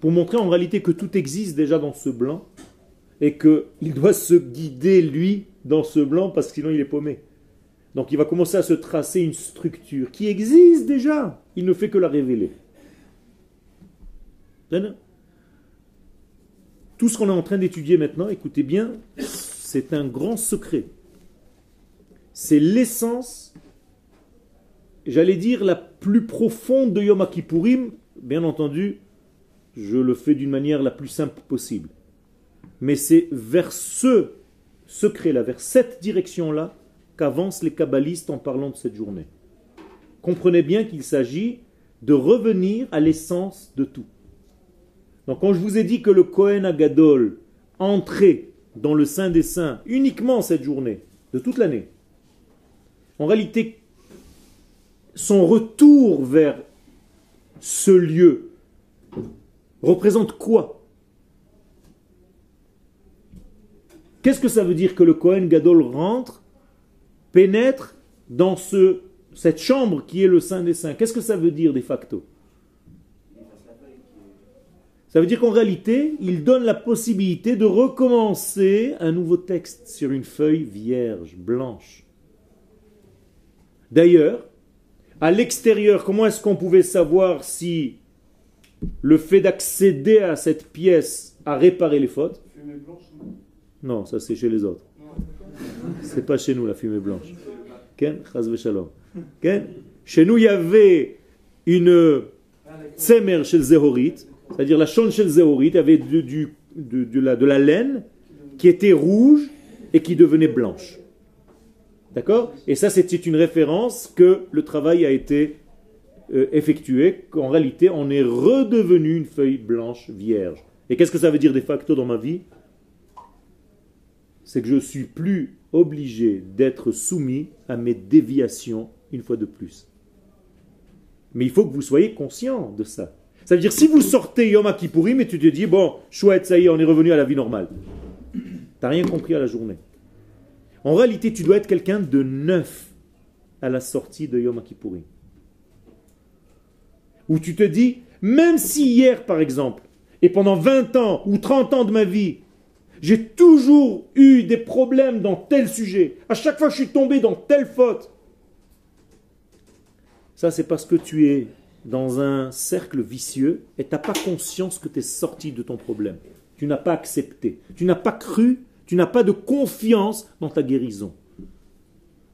Pour montrer en réalité que tout existe déjà dans ce blanc et qu'il doit se guider, lui, dans ce blanc, parce que sinon il est paumé. Donc il va commencer à se tracer une structure qui existe déjà. Il ne fait que la révéler. Tout ce qu'on est en train d'étudier maintenant, écoutez bien, c'est un grand secret. c'est l'essence, j'allais dire, la plus profonde de Yom Kippourim. Bien entendu, je le fais d'une manière la plus simple possible. Mais c'est vers ce secret-là, vers cette direction-là, qu'avancent les kabbalistes en parlant de cette journée. Comprenez bien qu'il s'agit de revenir à l'essence de tout. Donc quand je vous ai dit que le Kohen Agadol entrait dans le Saint des Saints uniquement cette journée, de toute l'année, en réalité, son retour vers ce lieu représente quoi? Qu'est-ce que ça veut dire que le Kohen Gadol rentre, pénètre dans ce, cette chambre qui est le Saint des Saints? Qu'est-ce que ça veut dire de facto? Ça veut dire qu'en réalité, il donne la possibilité de recommencer un nouveau texte sur une feuille vierge, blanche. D'ailleurs, à l'extérieur, comment est-ce qu'on pouvait savoir si le fait d'accéder à cette pièce a réparé les fautes Non, ça c'est chez les autres. C'est pas chez nous la fumée blanche. Chez nous, il y avait une tsemer chez le Zéhorit, c'est-à-dire la chonne chez le Zéhorit, il y avait du, de, la, de la laine qui était rouge et qui devenait blanche. D'accord? Et ça, c'était une référence que le travail a été euh, effectué, qu'en réalité, on est redevenu une feuille blanche vierge. Et qu'est-ce que ça veut dire de facto dans ma vie? C'est que je suis plus obligé d'être soumis à mes déviations une fois de plus. Mais il faut que vous soyez conscient de ça. Ça veut dire, si vous sortez Yom Kippourim et tu te dis, bon, chouette, ça y est, on est revenu à la vie normale. Tu n'as rien compris à la journée. En réalité, tu dois être quelqu'un de neuf à la sortie de Yom Kippourim. Où tu te dis, même si hier, par exemple, et pendant 20 ans ou 30 ans de ma vie, j'ai toujours eu des problèmes dans tel sujet, à chaque fois je suis tombé dans telle faute, ça c'est parce que tu es dans un cercle vicieux et tu n'as pas conscience que tu es sorti de ton problème. Tu n'as pas accepté. Tu n'as pas cru tu n'as pas de confiance dans ta guérison.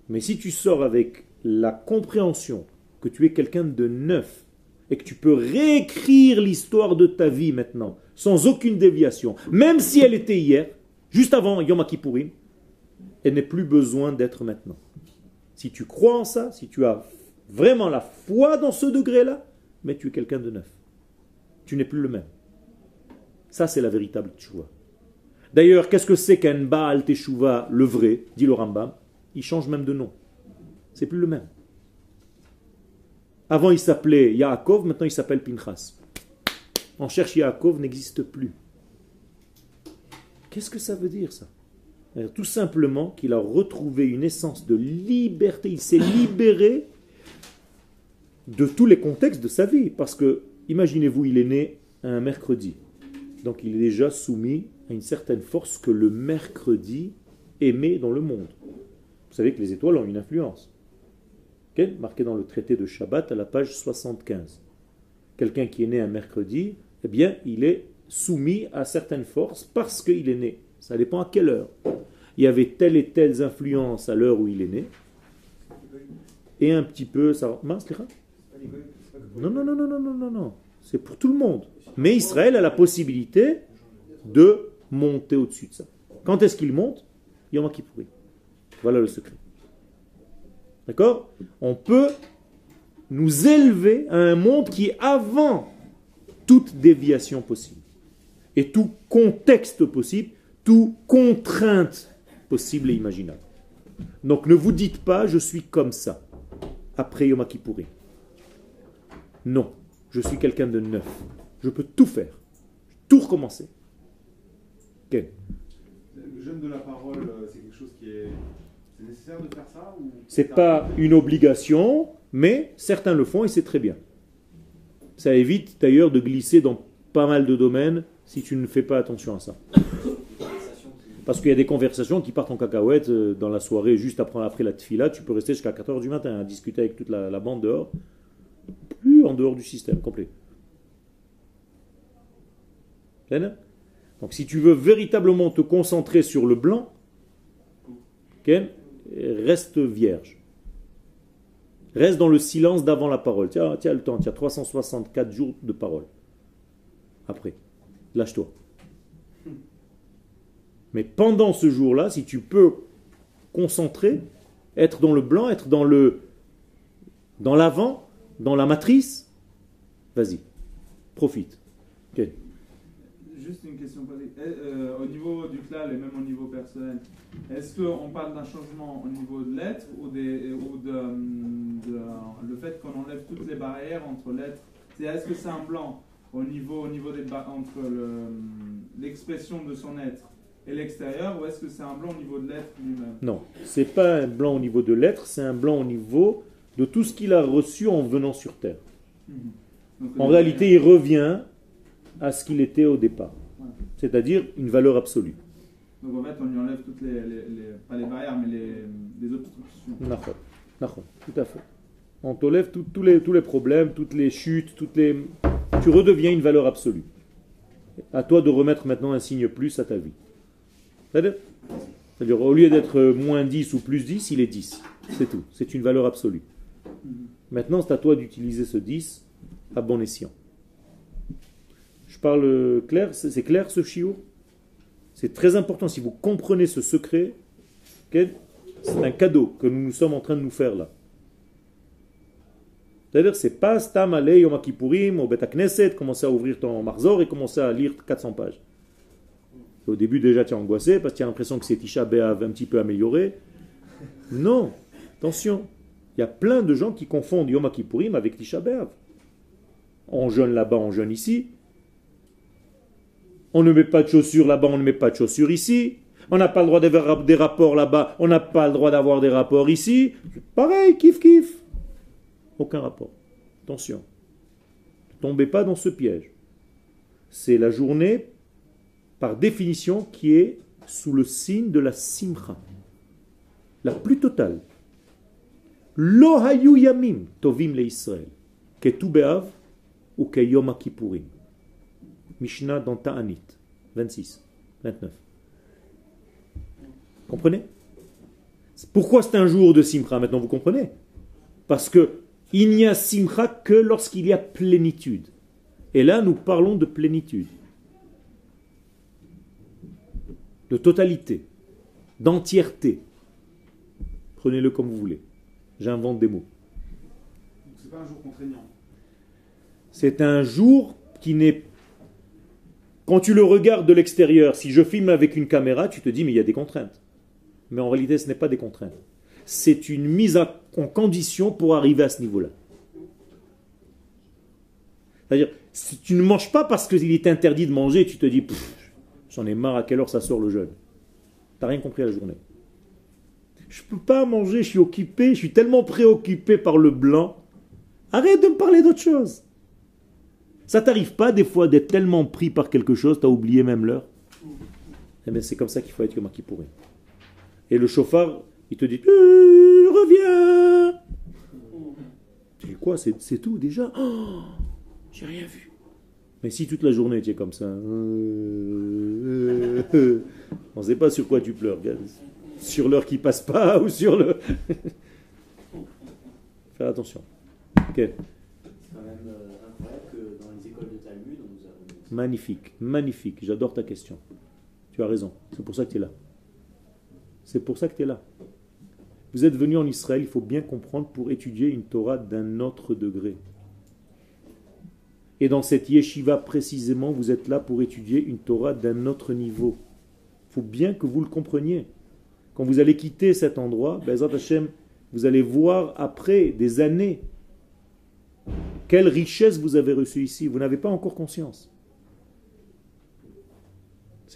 Mais si tu sors avec la compréhension que tu es quelqu'un de neuf et que tu peux réécrire l'histoire de ta vie maintenant sans aucune déviation, même si elle était hier, juste avant Yom Kippourim, elle n'est plus besoin d'être maintenant. Si tu crois en ça, si tu as vraiment la foi dans ce degré-là, mais tu es quelqu'un de neuf. Tu n'es plus le même. Ça, c'est la véritable tchoua. D'ailleurs, qu'est-ce que c'est qu'un Baal Teshuvah, le vrai, dit le Rambam Il change même de nom. C'est plus le même. Avant, il s'appelait Yaakov, maintenant il s'appelle Pinchas. On cherche Yaakov n'existe plus. Qu'est-ce que ça veut dire ça? Tout simplement qu'il a retrouvé une essence de liberté. Il s'est libéré de tous les contextes de sa vie. Parce que, imaginez-vous, il est né un mercredi. Donc il est déjà soumis à une certaine force que le mercredi émet dans le monde. Vous savez que les étoiles ont une influence. Marqué dans le traité de Shabbat à la page 75. Quelqu'un qui est né un mercredi, eh bien, il est soumis à certaines forces parce qu'il est né. Ça dépend à quelle heure. Il y avait telle et telle influence à l'heure où il est né. Et un petit peu, ça. Non, non, non, non, non, non, non, non. C'est pour tout le monde. Mais Israël a la possibilité de monter au-dessus de ça. Quand est-ce qu'il monte? Yom Kippourim. Voilà le secret. D'accord? On peut nous élever à un monde qui est avant toute déviation possible. Et tout contexte possible, toute contrainte possible et imaginable. Donc ne vous dites pas je suis comme ça après Yom Kippourim. Non, je suis quelqu'un de neuf. Je peux tout faire, tout recommencer. Le jeûne de la parole, euh, c'est quelque chose qui est. C'est nécessaire de faire ça pas une obligation, mais certains le font et c'est très bien. Ça évite d'ailleurs de glisser dans pas mal de domaines si tu ne fais pas attention à ça. Parce qu'il y a des conversations qui partent en cacahuète euh, dans la soirée, juste après, après la tfila, tu peux rester jusqu'à 4h du matin à discuter avec toute la, la bande dehors, plus en dehors du système complet. Donc si tu veux véritablement te concentrer sur le blanc, reste vierge. Reste dans le silence d'avant la parole. Tiens, tiens le temps, as 364 jours de parole. Après, lâche-toi. Mais pendant ce jour-là, si tu peux concentrer, être dans le blanc, être dans le dans l'avant, dans la matrice, vas-y, profite. Juste une question. Eh, euh, au niveau du clal et même au niveau personnel, est-ce qu'on parle d'un changement au niveau de l'être ou, des, ou de, de- le fait qu'on enlève toutes les barrières entre l'être? C'est- Est-ce que c'est un blanc au niveau, au niveau des entre le- l'expression de son être et l'extérieur ou est-ce que c'est un blanc au niveau de l'être lui-même? Non, c'est pas un blanc au niveau de l'être, c'est un blanc au niveau de tout ce qu'il a reçu en venant sur terre. Donc, En réalité, il revient à ce qu'il était au départ, Ouais. c'est-à-dire une valeur absolue. Donc en fait, on lui enlève toutes les, les- les- pas les barrières, mais les, les obstructions. Tout à fait. On t'enlève tous les, tous les problèmes, toutes les chutes, toutes les... Tu redeviens une valeur absolue. À toi de remettre maintenant un signe plus à ta vie. C'est-à-dire, c'est-à-dire, au lieu d'être moins 10 ou plus 10, il est 10. C'est tout. C'est une valeur absolue. Maintenant, c'est à toi d'utiliser ce 10 à bon escient. Je parle clair, c'est clair ce chiot C'est très important. Si vous comprenez ce secret, c'est un cadeau que nous sommes en train de nous faire là. C'est-à-dire, c'est pas Stam aller Yom au Bet Knesset, commencer à ouvrir ton Marzor et commencer à lire 400 pages. Au début, déjà, tu es angoissé parce que tu as l'impression que c'est Tisha B'Av un petit peu amélioré. Non, attention. Il y a plein de gens qui confondent Yom Kippourim avec Tisha B'Av. On jeûne là-bas, on jeûne ici. On ne met pas de chaussures là-bas, on ne met pas de chaussures ici. On n'a pas le droit d'avoir des rapports là-bas, on n'a pas le droit d'avoir des rapports ici. Pareil, kiff kiff. Aucun rapport. Attention. Ne tombez pas dans ce piège. C'est la journée, par définition, qui est sous le signe de la simcha. La plus totale. Lo hayu yamim tovim le Israël. Que tu be'av ou que yom. Mishnah dans Ta'anit. 26, 29. Comprenez? Pourquoi c'est un jour de simcha Maintenant vous comprenez? Parce que il n'y a simcha que lorsqu'il y a plénitude. Et là, nous parlons de plénitude. De totalité. D'entièreté. Prenez-le comme vous voulez. J'invente des mots. C'est pas un jour contraignant. C'est un jour qui n'est... Quand tu le regardes de l'extérieur, si je filme avec une caméra, tu te dis, mais il y a des contraintes. Mais en réalité, ce n'est pas des contraintes. C'est une mise en condition pour arriver à ce niveau-là. C'est-à-dire, si tu ne manges pas parce qu'il est interdit de manger, tu te dis, j'en ai marre, à quelle heure ça sort le jeûne T'as rien compris à la journée. Je peux pas manger, je suis occupé, je suis tellement préoccupé par le blanc. Arrête de me parler d'autre chose. Ça t'arrive pas des fois d'être tellement pris par quelque chose, t'as oublié même l'heure Eh bien, c'est comme ça qu'il faut être comme qui pourrait. Et le chauffard, il te dit Euh, Reviens Tu dis quoi C'est tout déjà Oh, J'ai rien vu. Mais si toute la journée tu comme ça, euh, euh, on ne sait pas sur quoi tu pleures. Sur l'heure qui passe pas ou sur le. Faire attention. Ok. C'est quand même euh, incroyable que dans les écoles de Talmud, on nous a. Magnifique, magnifique. J'adore ta question. Tu as raison. C'est pour ça que tu es là. C'est pour ça que tu es là. Vous êtes venu en Israël, il faut bien comprendre, pour étudier une Torah d'un autre degré. Et dans cette yeshiva précisément, vous êtes là pour étudier une Torah d'un autre niveau. Il faut bien que vous le compreniez. Quand vous allez quitter cet endroit, Hashem, vous allez voir après des années quelle richesse vous avez reçue ici. Vous n'avez pas encore conscience.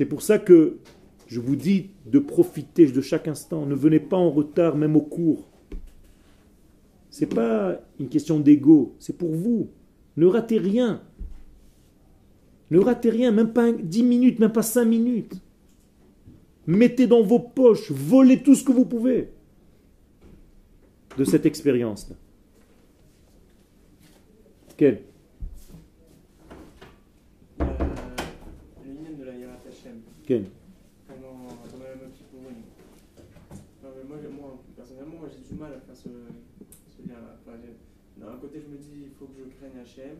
C'est pour ça que je vous dis de profiter de chaque instant. Ne venez pas en retard, même au cours. Ce n'est pas une question d'ego, c'est pour vous. Ne ratez rien. Ne ratez rien, même pas 10 minutes, même pas 5 minutes. Mettez dans vos poches, volez tout ce que vous pouvez de cette expérience-là. Quelle moi, personnellement, moi j'ai du mal à faire ce, ce lien-là. Enfin, j'ai- d'un côté, je me dis, il faut que je craigne Hachem.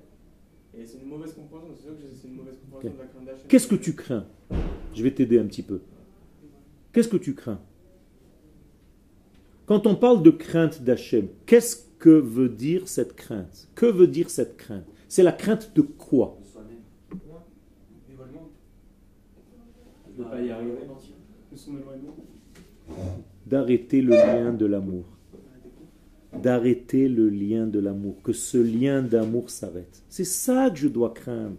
Et c'est une mauvaise compréhension, c'est sûr que c'est une mauvaise compréhension Ok. de la crainte d'Hachem. Qu'est-ce que tu crains? Je vais t'aider un petit peu. Qu'est-ce que tu crains? Quand on parle de crainte d'Hachem, qu'est-ce que veut dire cette crainte? Que veut dire cette crainte? C'est la crainte de quoi? De pas y arriver. De son éloignement D'arrêter le lien de l'amour. D'arrêter le lien de l'amour. Que ce lien d'amour s'arrête. C'est ça que je dois craindre.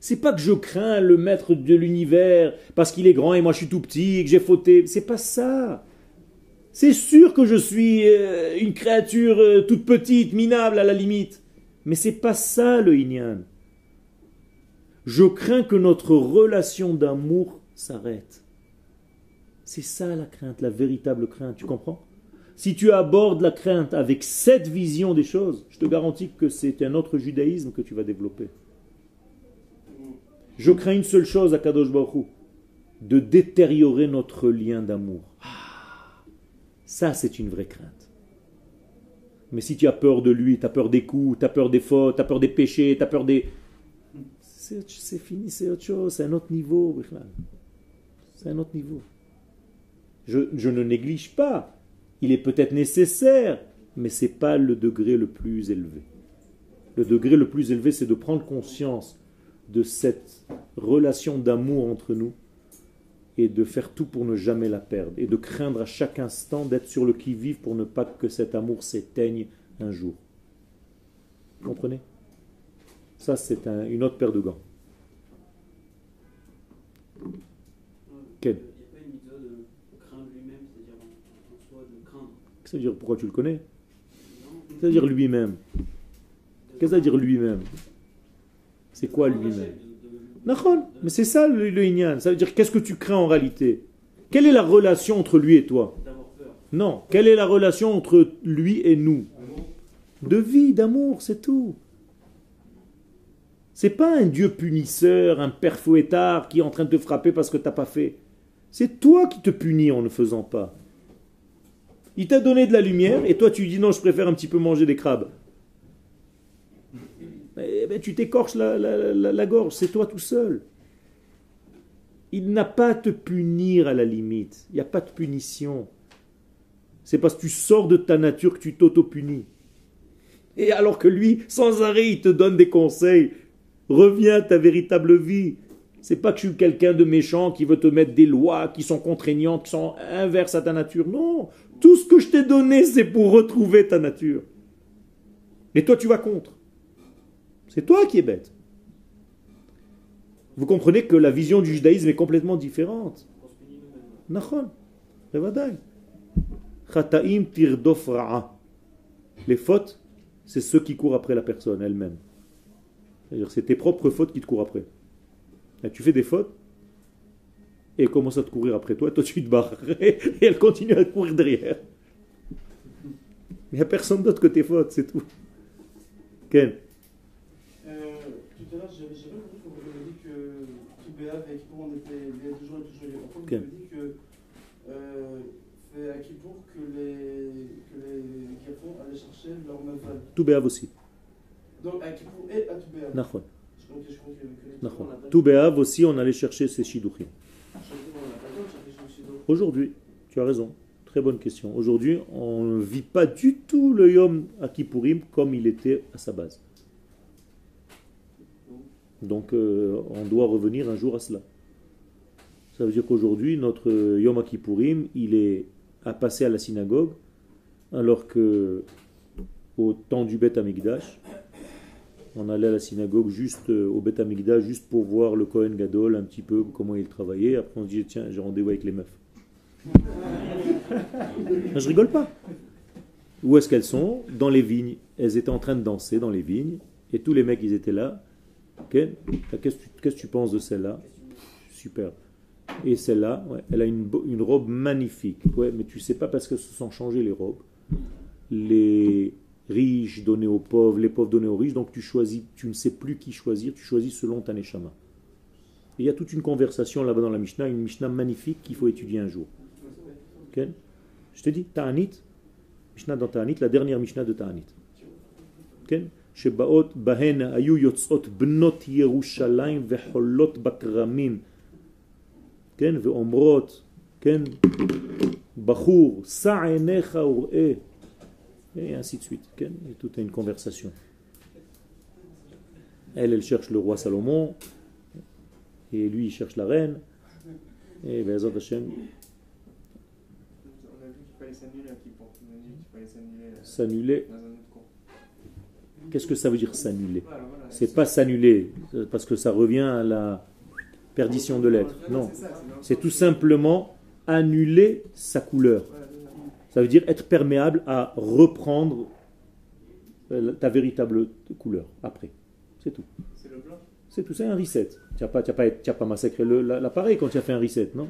C'est pas que je crains le maître de l'univers parce qu'il est grand et moi je suis tout petit et que j'ai fauté. C'est pas ça. C'est sûr que je suis euh, une créature euh, toute petite, minable à la limite. Mais c'est pas ça le Inyan. Je crains que notre relation d'amour s'arrête. C'est ça la crainte, la véritable crainte, tu comprends? Si tu abordes la crainte avec cette vision des choses, je te garantis que c'est un autre judaïsme que tu vas développer. Je crains une seule chose à Kadosh Baruch de détériorer notre lien d'amour. Ça, c'est une vraie crainte. Mais si tu as peur de lui, tu as peur des coups, tu as peur des fautes, tu as peur des péchés, tu as peur des... C'est fini, c'est autre chose, c'est un autre niveau. C'est un autre niveau. Je, ne néglige pas. Il est peut-être nécessaire, mais ce n'est pas le degré le plus élevé. Le degré le plus élevé, c'est de prendre conscience de cette relation d'amour entre nous et de faire tout pour ne jamais la perdre et de craindre à chaque instant d'être sur le qui-vive pour ne pas que cet amour s'éteigne un jour. Vous comprenez? Ça, c'est un- une autre paire de gants. Il n'y a pas une mitzvah de craindre lui-même, c'est-à-dire en, soi de craindre? Qu'est-ce que ça veut dire Pourquoi tu le connais? Qu'est-ce que ça veut dire lui-même Qu'est-ce que ça veut dire lui-même? C'est quoi lui-même? mais c'est ça le, le Inyan. Ça veut dire qu'est-ce que tu crains en réalité? Quelle est la relation entre lui et toi? Non, quelle est la relation entre lui et nous? De vie, d'amour, c'est tout. C'est pas un Dieu punisseur, un père fouettard qui est en train de te frapper parce que t'as pas fait. C'est toi qui te punis en ne faisant pas. Il t'a donné de la lumière et toi tu dis non, je préfère un petit peu manger des crabes. Tu t'écorches la- la gorge, c'est toi tout seul. Il n'a pas à te punir à la limite. Il n'y a pas de punition. C'est parce que tu sors de ta nature que tu t'auto-punis. Et alors que lui, sans arrêt, il te donne des conseils. Reviens à ta véritable vie. C'est pas que je suis quelqu'un de méchant qui veut te mettre des lois qui sont contraignantes, qui sont inverses à ta nature. Non, tout ce que je t'ai donné, c'est pour retrouver ta nature. Et toi, tu vas contre. C'est toi qui es bête. Vous comprenez que la vision du judaïsme est complètement différente. Nachon, Chataim tirdof Les fautes, c'est ceux qui courent après la personne elle-même. C'est-à-dire, c'est tes propres fautes qui te courent après. Là, tu fais des fautes, et elle commence à te courir après toi, toi tu te barres, et elle continue à te courir derrière. Il n'y a personne d'autre que tes fautes, c'est tout. Ken Euh, tout à l'heure, j'avais compris quand vous avez dit que tout Béav et Kippour, on était il y a toujours et y a longtemps. Vous avez dit que euh, fait Kippour que les, que les Gafons allaient chercher leur Maval. tout béav aussi. Donc à Kippour et à tout Béav. Tout Béav aussi, on allait chercher ces shidouchim. Aujourd'hui, tu as raison. Très bonne question. Aujourd'hui, on ne vit pas du tout le Yom Kippourim comme il était à sa base. Donc, euh, on doit revenir un jour à cela. Ça veut dire qu'aujourd'hui, notre Yom Kippourim, il est à passer à la synagogue, alors que au temps du Beth Amikdash, on allait à la synagogue juste euh, au Beth Amikdash, juste pour voir le Kohen Gadol un petit peu comment il travaillait. Après, on se dit tiens, j'ai rendez-vous avec les meufs. Je rigole pas. Où est-ce qu'elles sont? Dans les vignes. Elles étaient en train de danser dans les vignes, et tous les mecs, ils étaient là. Ok Qu'est-ce que tu- que penses de celle-là? Super. Et celle-là, ouais, elle a une, robe magnifique. Ouais, mais tu sais pas parce qu'elles se sont changées les robes. Les riches donnaient aux pauvres, les pauvres donnaient aux riches. Donc tu choisis, tu ne sais plus qui choisir, tu choisis selon ta neshama. Et il y a toute une conversation là-bas dans la Mishnah, une Mishnah magnifique qu'il faut étudier un jour. Ok Je te dis, Ta'anit, משנה dans תענית, la dernière משנה de תענית. כן? שבאות בהן היו יוצאות בנות ירושלים וחולות בכרמים, כן? ואומרות, כן? בחור, שא עיניך וראה, et ainsi de suite? Et tout est une conversation. Elle, elle cherche le roi Salomon, et lui, il cherche la reine, et Bezat Hashem s'annuler. Qu'est-ce que ça veut dire s'annuler? C'est pas s'annuler, euh, parce que ça revient à la perdition de l'être. Non, C'est tout simplement annuler sa couleur. Ça. Veut dire être perméable à reprendre euh, ta véritable couleur après. C'est tout. C'est le blanc? C'est tout, c'est un reset. Tu n'as pas, as pas, as pas massacré l'appareil quand tu as fait un reset, non?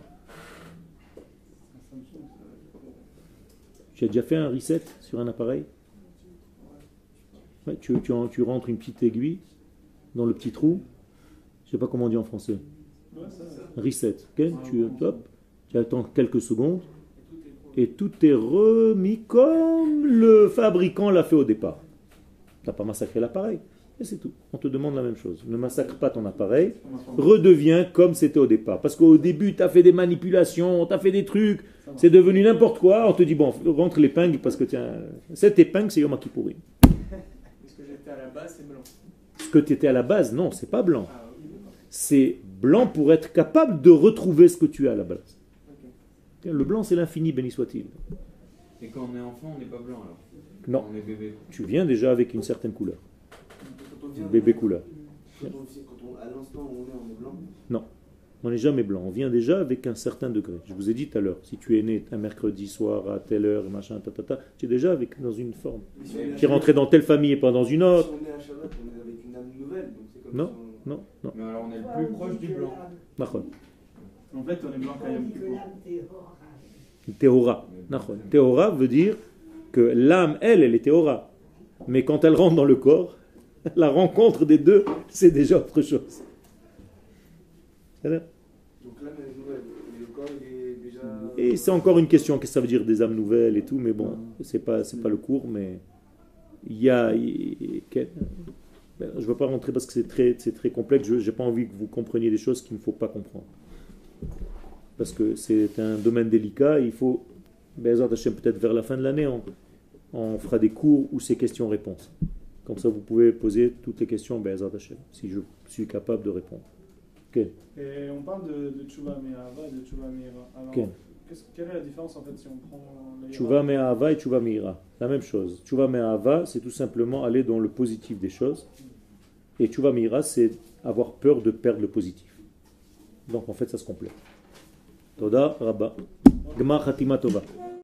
Tu as déjà fait un reset sur un appareil? Ouais, tu, tu, en- tu rentres une petite aiguille dans le petit trou. Je sais pas comment on dit en français. Reset. ok tu, hop, tu attends quelques secondes et tout est remis comme le fabricant l'a fait au départ. Tu n'as pas massacré l'appareil. Et c'est tout. On te demande la même chose. Ne massacre pas ton appareil. Redeviens comme c'était au départ. Parce qu'au début, tu as fait des manipulations, tu as fait des trucs. C'est devenu n'importe quoi. On te dit, bon, rentre l'épingle parce que tiens, cette épingle, c'est Yom Kippourim. Est-ce que j'étais à la base, c'est blanc? Ce que tu étais à la base, non, c'est pas blanc. Ah. C'est blanc pour être capable de retrouver ce que tu as à la base. Le blanc, c'est l'infini, béni soit-il. Et quand on est enfant, on n'est pas blanc alors? Non, On est bébé. tu viens déjà avec une certaine couleur. Vient- Bébé couleur. Quand on, à l'instant où on est, on est blanc? On n'est jamais blanc. On vient déjà avec un certain degré. Je vous ai dit tout à l'heure, si tu es né un mercredi soir à telle heure, machin, ta, ta, ta, tu es déjà avec, dans une forme. Si es rentré dans telle famille et pas dans une autre. si on est à Shabbat, on est avec une âme nouvelle. Donc c'est comme Non. si on- Non, non. Mais alors on est le plus proche du blanc. Nachon. En fait, on est blanc quand même. Théora. Théora veut dire que l'âme, elle, elle est théora. Mais quand elle rentre dans le corps, la rencontre des deux, c'est déjà autre chose. C'est-à-dire Donc l'âme est nouvelle. Et le corps il est déjà. Et c'est encore une question, qu'est-ce que ça veut dire des âmes nouvelles et tout, mais bon, c'est pas, c'est pas le cours, mais il y a. ben, Je ne veux pas rentrer parce que c'est très, c'est très complexe, je n'ai pas envie que vous compreniez des choses qu'il ne faut pas comprendre. Parce que c'est un domaine délicat, il faut. Peut-être vers la fin de l'année, on, on fera des cours où c'est questions-réponses. Comme ça, vous pouvez poser toutes les questions, si je suis capable de répondre. Ok. Et on parle de, de et de. Alors, qu'est-ce- quelle est la différence en fait si on prend me'ahava et me'ira. La même chose. Tchouva me'ahava, c'est tout simplement aller dans le positif des choses. Et me'ira, c'est avoir peur de perdre le positif. Donc en fait, ça se complète. Toda Rabba. Gma Khatima Tova.